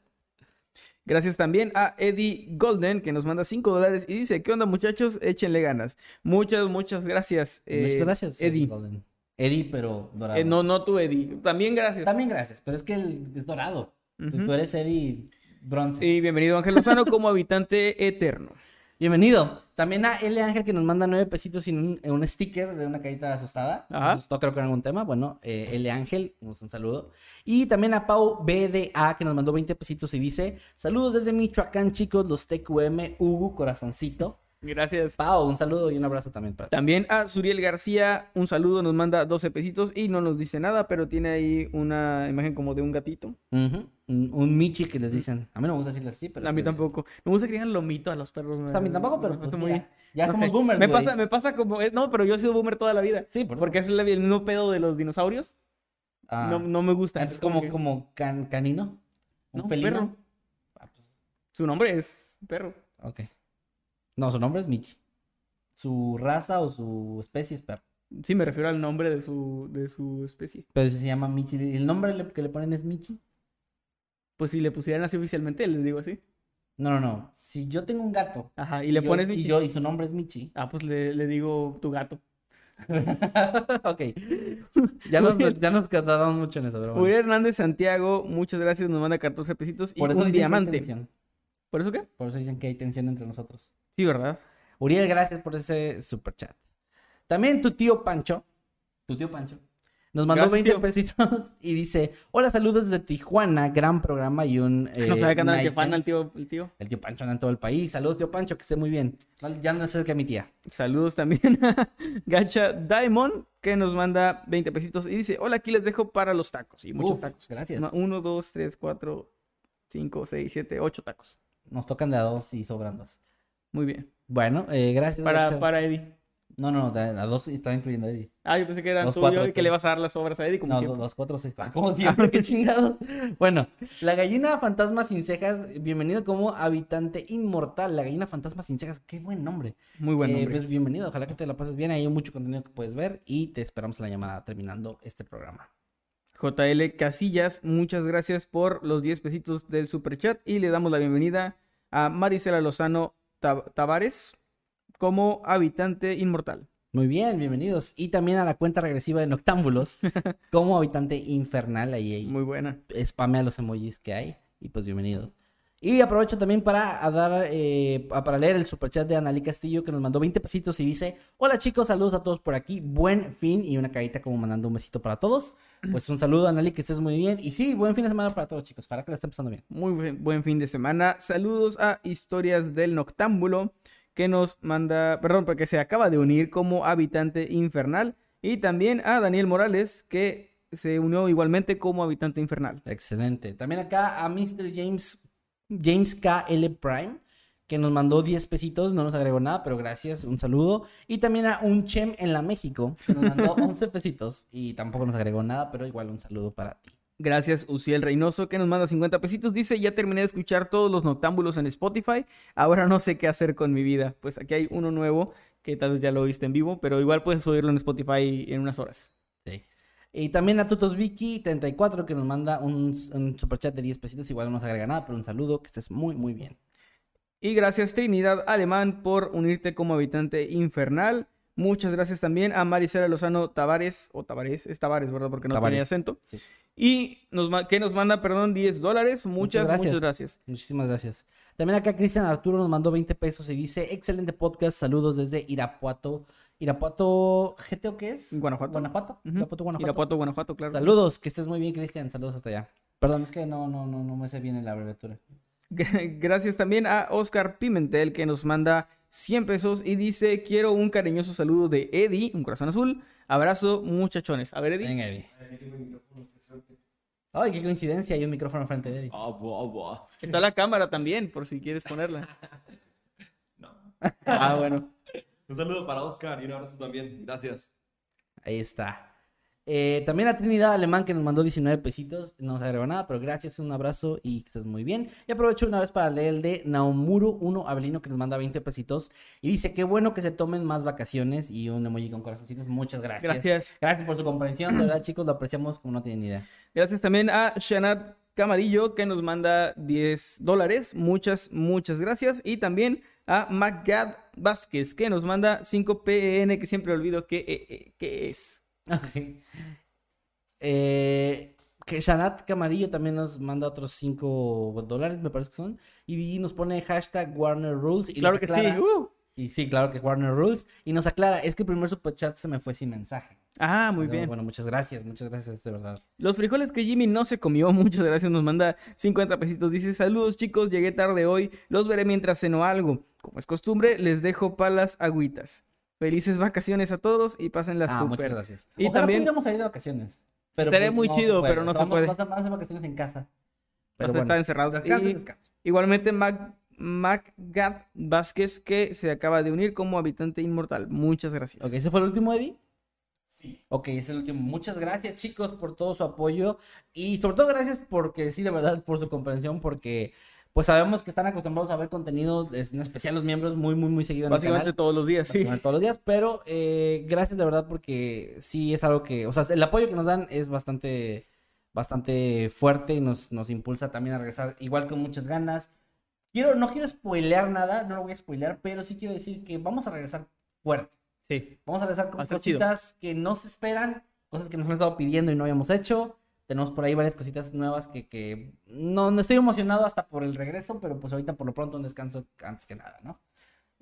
Gracias también a Eddie Golden que nos manda 5 dólares y dice, ¿qué onda muchachos? Échenle ganas. Muchas, muchas gracias. eh, Muchas gracias, Eddie. Golden. Eddie, pero dorado. Eh, no, no tú, Eddie. También gracias. También gracias, pero es que él es dorado. Tú- Ujú. Tú eres Eddie bronce. Y bienvenido Ángel Lozano como habitante eterno. Bienvenido. También a L Ángel que nos manda nueve pesitos sin un, un sticker de una carita asustada. Ajá. Nos creo que en algún tema. Bueno, eh, L Ángel, un saludo. Y también a Pau BDA que nos mandó 20 pesitos y dice, saludos desde Michoacán chicos, los TQM, Hugo, corazoncito. Gracias. Pau, un saludo y un abrazo también para ti. También a Suriel García, un saludo, nos manda 12 pesitos y no nos dice nada, pero tiene ahí una imagen como de un gatito. Ujú. un, un Michi que les dicen. A mí no me gusta decirles así, pero... a es mí tampoco. Me gusta que digan lomito a los perros. O sea, a mí tampoco, pero pues, parece mira, ya Ok. somos boomers, Me güey. pasa, me pasa como... es- No, pero yo he sido boomer toda la vida. Sí, por. Porque es el, el mismo pedo de los dinosaurios. Ah, No, no me gusta. Entonces, como, como can- canino. Un No, pelino. perro. Ah, pues, Su nombre es perro. ok. No, su nombre es Michi. Su raza o su especie es perro. Sí, me refiero al nombre de su, de su especie. Pero si se llama Michi. ¿El nombre que le ponen es Michi? Pues si le pusieran así oficialmente, les digo así. No, no, no. Si yo tengo un gato. Ajá, y le yo- pones y Michi. yo y su nombre es Michi. Ah, pues le, le digo tu gato. ok. Ya nos, ya nos tardamos mucho en eso, pero bueno. Uriel Hernández Santiago, muchas gracias, nos manda 14 pesitos y Por eso un diamante. ¿Por eso qué? Por eso dicen que hay tensión entre nosotros. Sí, ¿verdad? Uriel, gracias por ese super chat. También tu tío Pancho, tu tío Pancho, nos mandó Gracias, 20 tío. pesitos y dice: Hola, saludos desde Tijuana, gran programa y un. eh, no sabe que anda Night que fan Gems". al tío, el tío. El tío Pancho anda en todo el país. Saludos, tío Pancho, que esté muy bien. Ya no sé que a mi tía. Saludos también a Gacha Diamond, que nos manda 20 pesitos y dice, hola, aquí les dejo para los tacos. Y muchos Uf, tacos. Gracias. Uno, dos, tres, cuatro, cinco, seis, siete, ocho tacos. Nos tocan de a dos y sobran dos. Muy bien. Bueno, eh, gracias. Para, para Eddie. No, no, de a dos estaba incluyendo a Eddie. Ah, yo pensé que eran Dos, tuyo cuatro, y que le vas a dar las obras a Eddie como No, siempre. dos, cuatro, seis. Ah, como siempre, qué chingados. Bueno, la gallina fantasma sin cejas, bienvenido como habitante inmortal. La gallina fantasma sin cejas, qué buen nombre. Muy buen Eh, nombre. pues bienvenido, ojalá que te la pases bien. Hay mucho contenido que puedes ver y te esperamos en la llamada terminando este programa. JL Casillas, muchas gracias por los 10 pesitos del super chat y le damos la bienvenida a Marisela Lozano Tavares como habitante inmortal. Muy bien, bienvenidos. Y también a la cuenta regresiva de Noctámbulos como habitante infernal. Ahí, ahí Muy buena. spamea los emojis que hay. Y pues bienvenidos. Y aprovecho también para a dar, eh, a- para leer el superchat de Analí Castillo que nos mandó 20 pesitos y dice, hola chicos, saludos a todos por aquí, buen fin y una carita como mandando un besito para todos. Pues un saludo Analí, que estés muy bien. Y sí, buen fin de semana para todos chicos, para que la estén pasando bien. Muy buen, buen fin de semana. Saludos a Historias del Noctámbulo, que nos manda, perdón, porque se acaba de unir como habitante infernal. Y también a Daniel Morales, que se unió igualmente como habitante infernal. Excelente. También acá a Mr. James, James KL Prime, que nos mandó 10 pesitos, no nos agregó nada, pero gracias, un saludo. Y también a un Chem en la México, que nos mandó 11 pesitos y tampoco nos agregó nada, pero igual un saludo para ti. Gracias, Uciel Reynoso, que nos manda 50 pesitos. Dice, ya terminé de escuchar todos los noctámbulos en Spotify. Ahora no sé qué hacer con mi vida. Pues aquí hay uno nuevo, que tal vez ya lo oíste en vivo, pero igual puedes oírlo en Spotify en unas horas. Y también a Tutos Vicky 34 que nos manda un, un superchat de 10 pesitos, igual no nos agrega nada, pero un saludo, que estés muy, muy bien. Y gracias Trinidad Alemán por unirte como habitante infernal. Muchas gracias también a Maricela Lozano Tavares, o Tavares, es Tavares, ¿verdad? Porque no Tavares. tenía acento. Sí. Y nos, que nos manda, perdón, 10 dólares. Muchas, gracias. muchas gracias. Muchísimas gracias. También acá Cristian Arturo nos mandó 20 pesos y dice, excelente podcast, saludos desde Irapuato. ¿Irapuato GT o qué es? Guanajuato. Guanajuato. Ujú. Irapuato, Guanajuato. Irapuato, Guanajuato, claro. Saludos, que estés muy bien, Cristian. Saludos hasta allá. Perdón, es que no, no, no, no me sé bien la abreviatura. Gracias también a Oscar Pimentel que nos manda 100 pesos y dice, quiero un cariñoso saludo de Eddie, un corazón azul. Abrazo, muchachones. A ver, Eddie. Venga, Eddie. Ay, qué coincidencia, hay un micrófono enfrente de Eddie. Ah, buah, buah. Está la cámara también, por si quieres ponerla. No. Ah, bueno. Un saludo para Oscar y un abrazo también. Gracias. Ahí está. Eh, también a Trinidad Alemán que nos mandó 19 pesitos. No nos agregó nada, pero gracias, un abrazo y que estés muy bien. Y aprovecho una vez para leer el de Naomuru 1 Abelino que nos manda 20 pesitos. Y dice, qué bueno que se tomen más vacaciones y un emoji con corazoncitos. Muchas gracias. Gracias. Gracias por su comprensión. De verdad, chicos, lo apreciamos como no tienen ni idea. Gracias también a Shanat Camarillo que nos manda 10 dólares. Muchas, muchas gracias. Y también a Magad Vázquez que nos manda 5 PN que siempre olvido qué, eh, eh, qué es. Ok. Eh, que Shanat Camarillo también nos manda otros 5 dólares, me parece que son. Y nos pone hashtag Warner Rules. Y Claro que sí. aclara- uh. Y sí, claro que Warner Rules. Y nos aclara, es que el primer superchat se me fue sin mensaje. Ah, muy Pero, bien. Bueno, muchas gracias, muchas gracias, de verdad. Los frijoles que Jimmy no se comió, muchas gracias, nos manda 50 pesitos. Dice, saludos chicos, llegué tarde hoy, los veré mientras ceno algo. Como es costumbre, les dejo palas agüitas. Felices vacaciones a todos y pásenlas Ah, muchas súper. gracias. Y Ojalá también- pudiéramos salir de vacaciones. Pero Estaría pues, muy no chido, pero no se puede. Vamos a hacer vacaciones en casa. Pero bueno, estar encerrados. descanso, Y descanso. igualmente Mac, Macgad Vázquez, que se acaba de unir como habitante inmortal. Muchas gracias. Ok, ¿ese fue el último, Eddie? Sí. Ok, es el último. Muchas gracias, chicos, por todo su apoyo. Y sobre todo gracias porque, sí, de verdad, por su comprensión, porque pues sabemos que están acostumbrados a ver contenido, en especial los miembros, muy, muy, muy seguido en el Básicamente canal. todos los días, sí. todos los días, pero eh, gracias de verdad porque sí es algo que, o sea, el apoyo que nos dan es bastante, bastante fuerte y nos, nos impulsa también a regresar igual con muchas ganas. Quiero, no quiero spoilear nada, no lo voy a spoilear, pero sí quiero decir que vamos a regresar fuerte. Sí. Vamos a regresar con Va estar chido. cositas que no se esperan, cosas que nos han estado pidiendo y no habíamos hecho. Tenemos por ahí varias cositas nuevas que, que no, no estoy emocionado hasta por el regreso, pero pues ahorita por lo pronto un descanso antes que nada, ¿no?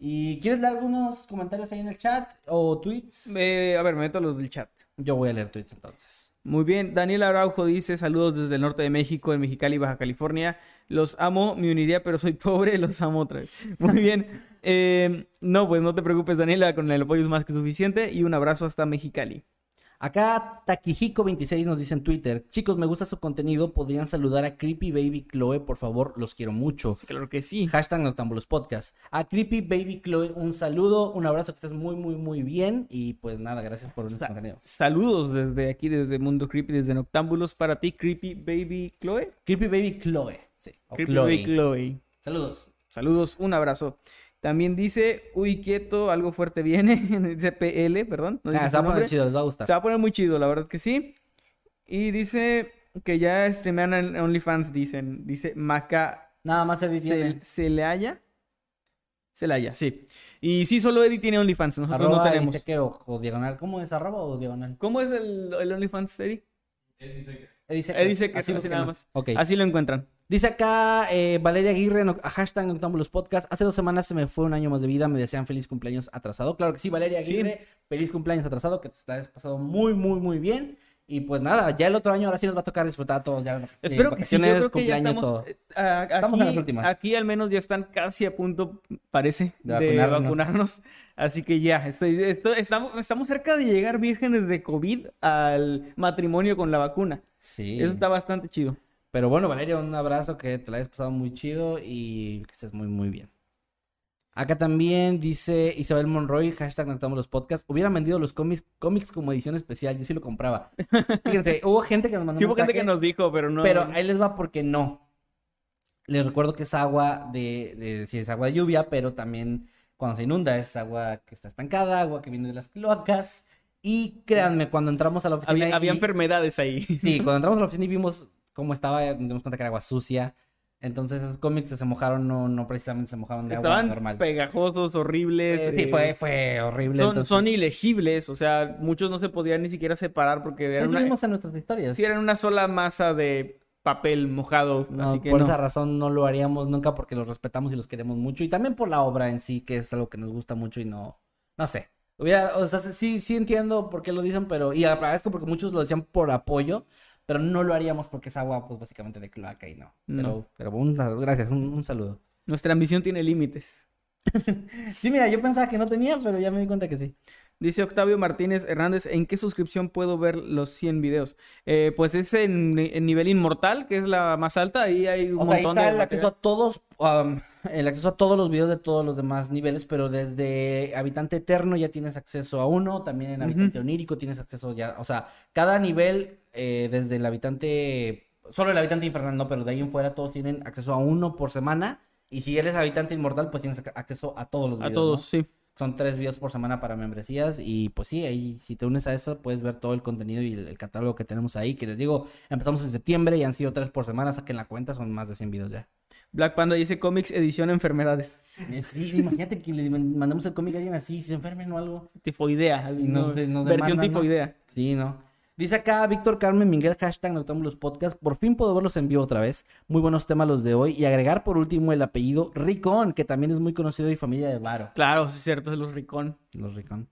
¿Y quieres leer algunos comentarios ahí en el chat o tweets? Eh, a ver, me meto los del chat. Yo voy a leer tweets entonces. Muy bien, Daniel Araujo dice saludos desde el norte de México, en Mexicali, Baja California. Los amo, me uniría, pero soy pobre, los amo otra vez. Muy bien. Eh, no, pues no te preocupes, Daniela, con el apoyo es más que suficiente. Y un abrazo hasta Mexicali. Acá Takihiko26 nos dice en Twitter, chicos, me gusta su contenido, podrían saludar a Creepy Baby Chloe, por favor, los quiero mucho. Claro que sí. Hashtag Noctambulos Podcast. A Creepy Baby Chloe, un saludo, un abrazo, que estés muy, muy, muy bien. Y pues nada, gracias por nuestro Sa- contenido. Saludos desde aquí, desde Mundo Creepy, desde Noctámbulos, para ti, Creepy Baby Chloe. Creepy Baby Chloe. Sí, o Creepy Chloe. Baby Chloe. Saludos. Saludos, un abrazo. También dice, uy, quieto, algo fuerte viene. dice PL, perdón. no Ah, se va a poner chido, les va a gustar. Se va a poner muy chido, la verdad que sí. Y dice que ya streamean en OnlyFans, dicen. Dice Maca Nada más Eddie tiene. Se, Celaya. Celaya, sí. Y sí, solo Eddie tiene OnlyFans, nosotros Arroba no tenemos. o, diagonal. ¿Cómo es arroba o diagonal? ¿Cómo es el, el OnlyFans, Eddie? Eddie Secker. Eddie dice que Así así lo nada más. Así lo encuentran. Dice acá eh, Valeria Aguirre, no- hashtag Noctámbulos Podcast. Hace dos semanas se me fue un año más de vida. Me desean feliz cumpleaños atrasado. Claro que sí, Valeria Sí. Aguirre. Feliz cumpleaños atrasado. Que te hayas pasado muy, muy, muy bien. Y pues nada, ya el otro año ahora sí nos va a tocar disfrutar a todos. Ya, eh, Espero que sí, yo creo que ya estamos, todo. eh, a- Estamos en las aquí, últimas. aquí al menos ya están casi a punto, parece, De de, vacunarnos. vacunarnos. Así que ya, estoy, estoy- estamos, estamos cerca de llegar vírgenes de COVID al matrimonio con la vacuna. Sí. Eso está bastante chido. Pero bueno, Valeria, un abrazo, que te la hayas pasado muy chido y que estés muy, muy bien. Acá también dice Isabel Monroy, hashtag Noctamos los podcasts. Hubieran vendido los cómics, cómics como edición especial, yo sí lo compraba. Fíjense, hubo gente que nos mandó Sí, hubo gente que nos dijo, pero no. Pero ahí les va porque no. Les recuerdo que es agua de, de, sí, es agua de lluvia, pero también cuando se inunda es agua que está estancada, agua que viene de las cloacas. Y créanme, cuando entramos a la oficina... había, enfermedades ahí. Sí, cuando entramos a la oficina y vimos cómo estaba, nos dimos cuenta que era agua sucia. Entonces esos cómics se mojaron no, no precisamente se mojaron de agua Estaban normal. pegajosos, horribles. Eh, sí, eh, fue, fue horrible. son, entonces- son ilegibles, o sea, muchos no se podían ni siquiera separar porque Sí, eran lo una, vimos en nuestras historias. sí, eran una sola masa de papel mojado. No, así que por no. esa razón no lo haríamos nunca porque los respetamos y los queremos mucho. Y también por la obra en sí, que es algo que nos gusta mucho y no, no sé. Hubiera, o sea, sí, sí entiendo por qué lo dicen, pero, y agradezco porque muchos lo decían por apoyo, pero no lo haríamos porque es agua, pues básicamente de cloaca y no. Pero, No. pero un, gracias, un, un saludo. Nuestra ambición tiene límites. Sí, mira, yo pensaba que no tenía, pero ya me di cuenta que sí. Dice Octavio Martínez Hernández, ¿en qué suscripción puedo ver los 100 videos? Eh, pues es en, en nivel inmortal, que es la más alta, ahí hay un O sea, ahí montón está de el acceso a todos, um, el acceso a todos los videos de todos los demás niveles, pero desde Habitante Eterno ya tienes acceso a uno, también en Habitante Onírico tienes acceso ya, o sea, cada nivel, eh, desde el Habitante, solo el Habitante Infernal no, pero de ahí en fuera todos tienen acceso a uno por semana, y si eres Habitante Inmortal, pues tienes ac- acceso a todos los A videos, todos, ¿no? sí. Son tres videos por semana para membresías y pues sí, ahí si te unes a eso puedes ver todo el contenido y el, el catálogo que tenemos ahí, que les digo, empezamos en septiembre y han sido tres por semana, saquen la cuenta, son más de 100 videos ya. Black Panda dice cómics edición enfermedades. Eh, Sí, imagínate que le man- mandamos el cómic a alguien así, se enfermen o algo. Tifoidea. Y de- nos versión demandan, ¿no? tifoidea. Sí, ¿no? Dice acá Víctor Carmen Miguel, hashtag Noctámbulos Podcast. Por fin puedo verlos en vivo otra vez. Muy buenos temas los de hoy. Y agregar por último el apellido Ricón, que también es muy conocido y familia de Varo. Claro, sí es cierto, es los Ricón. Los Ricón.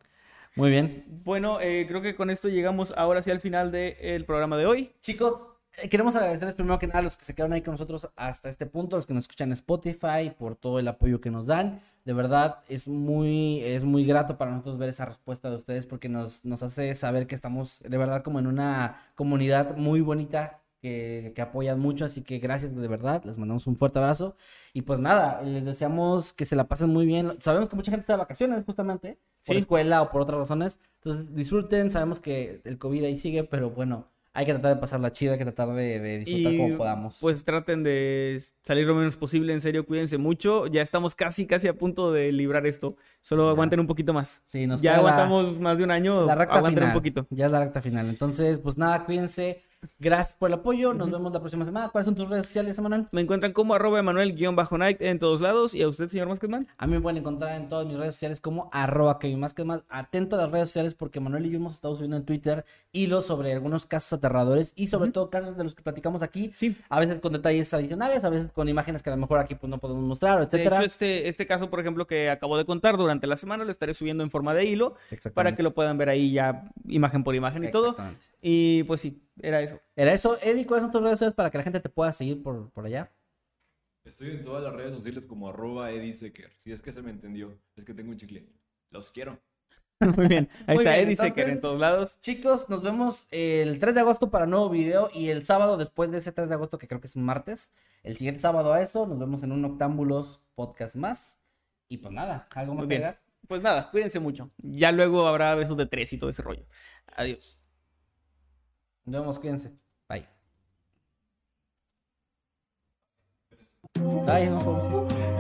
Muy bien. Bueno, eh, creo que con esto llegamos ahora sí al final del programa de hoy. Chicos, queremos agradecerles primero que nada a los que se quedaron ahí con nosotros hasta este punto, los que nos escuchan en Spotify, por todo el apoyo que nos dan. De verdad, es muy, es muy grato para nosotros ver esa respuesta de ustedes porque nos, nos hace saber que estamos de verdad como en una comunidad muy bonita que, que apoyan mucho. Así que gracias de verdad, les mandamos un fuerte abrazo. Y pues nada, les deseamos que se la pasen muy bien. Sabemos que mucha gente está de vacaciones justamente, por Sí. escuela o por otras razones. Entonces disfruten, sabemos que el COVID ahí sigue, pero bueno. Hay que tratar de pasarla chida, hay que tratar de, de disfrutar Y como podamos. pues traten de salir lo menos posible, en serio, cuídense mucho. Ya estamos casi, casi a punto de librar esto. Solo Ya. aguanten un poquito más. Sí, nos ya la- aguantamos más de un año, la recta aguanten final. un poquito. Ya es la recta final. Entonces, pues nada, cuídense. Gracias por el apoyo. Nos vemos la próxima semana. ¿Cuáles son tus redes sociales, Emanuel? Me encuentran como arroba Emanuel-Night en todos lados. ¿Y a usted, señor Maskedman? A mí me pueden encontrar en todas mis redes sociales como arroba más atento a las redes sociales porque Manuel y yo hemos estado subiendo en Twitter hilos sobre algunos casos aterradores y sobre todo casos de los que platicamos aquí. Sí. A veces con detalles adicionales, a veces con imágenes que a lo mejor aquí pues no podemos mostrar, De etcétera. hecho, este, este caso, por ejemplo, que acabo de contar durante la semana, lo estaré subiendo en forma de hilo para que lo puedan ver ahí ya imagen por imagen y todo. Y pues sí, era eso. Era eso. Eddie, ¿cuáles son tus redes sociales para que la gente te pueda seguir por, por allá? Estoy en todas las redes sociales como arroba Eddie Secker. Si es que se me entendió, es que tengo un chicle. Los quiero. Muy bien. Ahí Muy está bien, Eddie Secker en todos lados. Chicos, nos vemos el 3 de agosto para nuevo video y el sábado después de ese 3 de agosto, que creo que es un martes, el siguiente sábado a eso, nos vemos en un Octámbulos podcast más. Y pues nada, algo más Muy que bien. agregar? Pues nada, cuídense mucho. Ya luego habrá besos de tres y todo ese rollo. Adiós. Nos vemos, cuídense. Bye.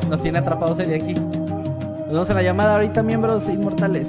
Nos tiene atrapados el de aquí. Nos vemos en la llamada ahorita, miembros inmortales.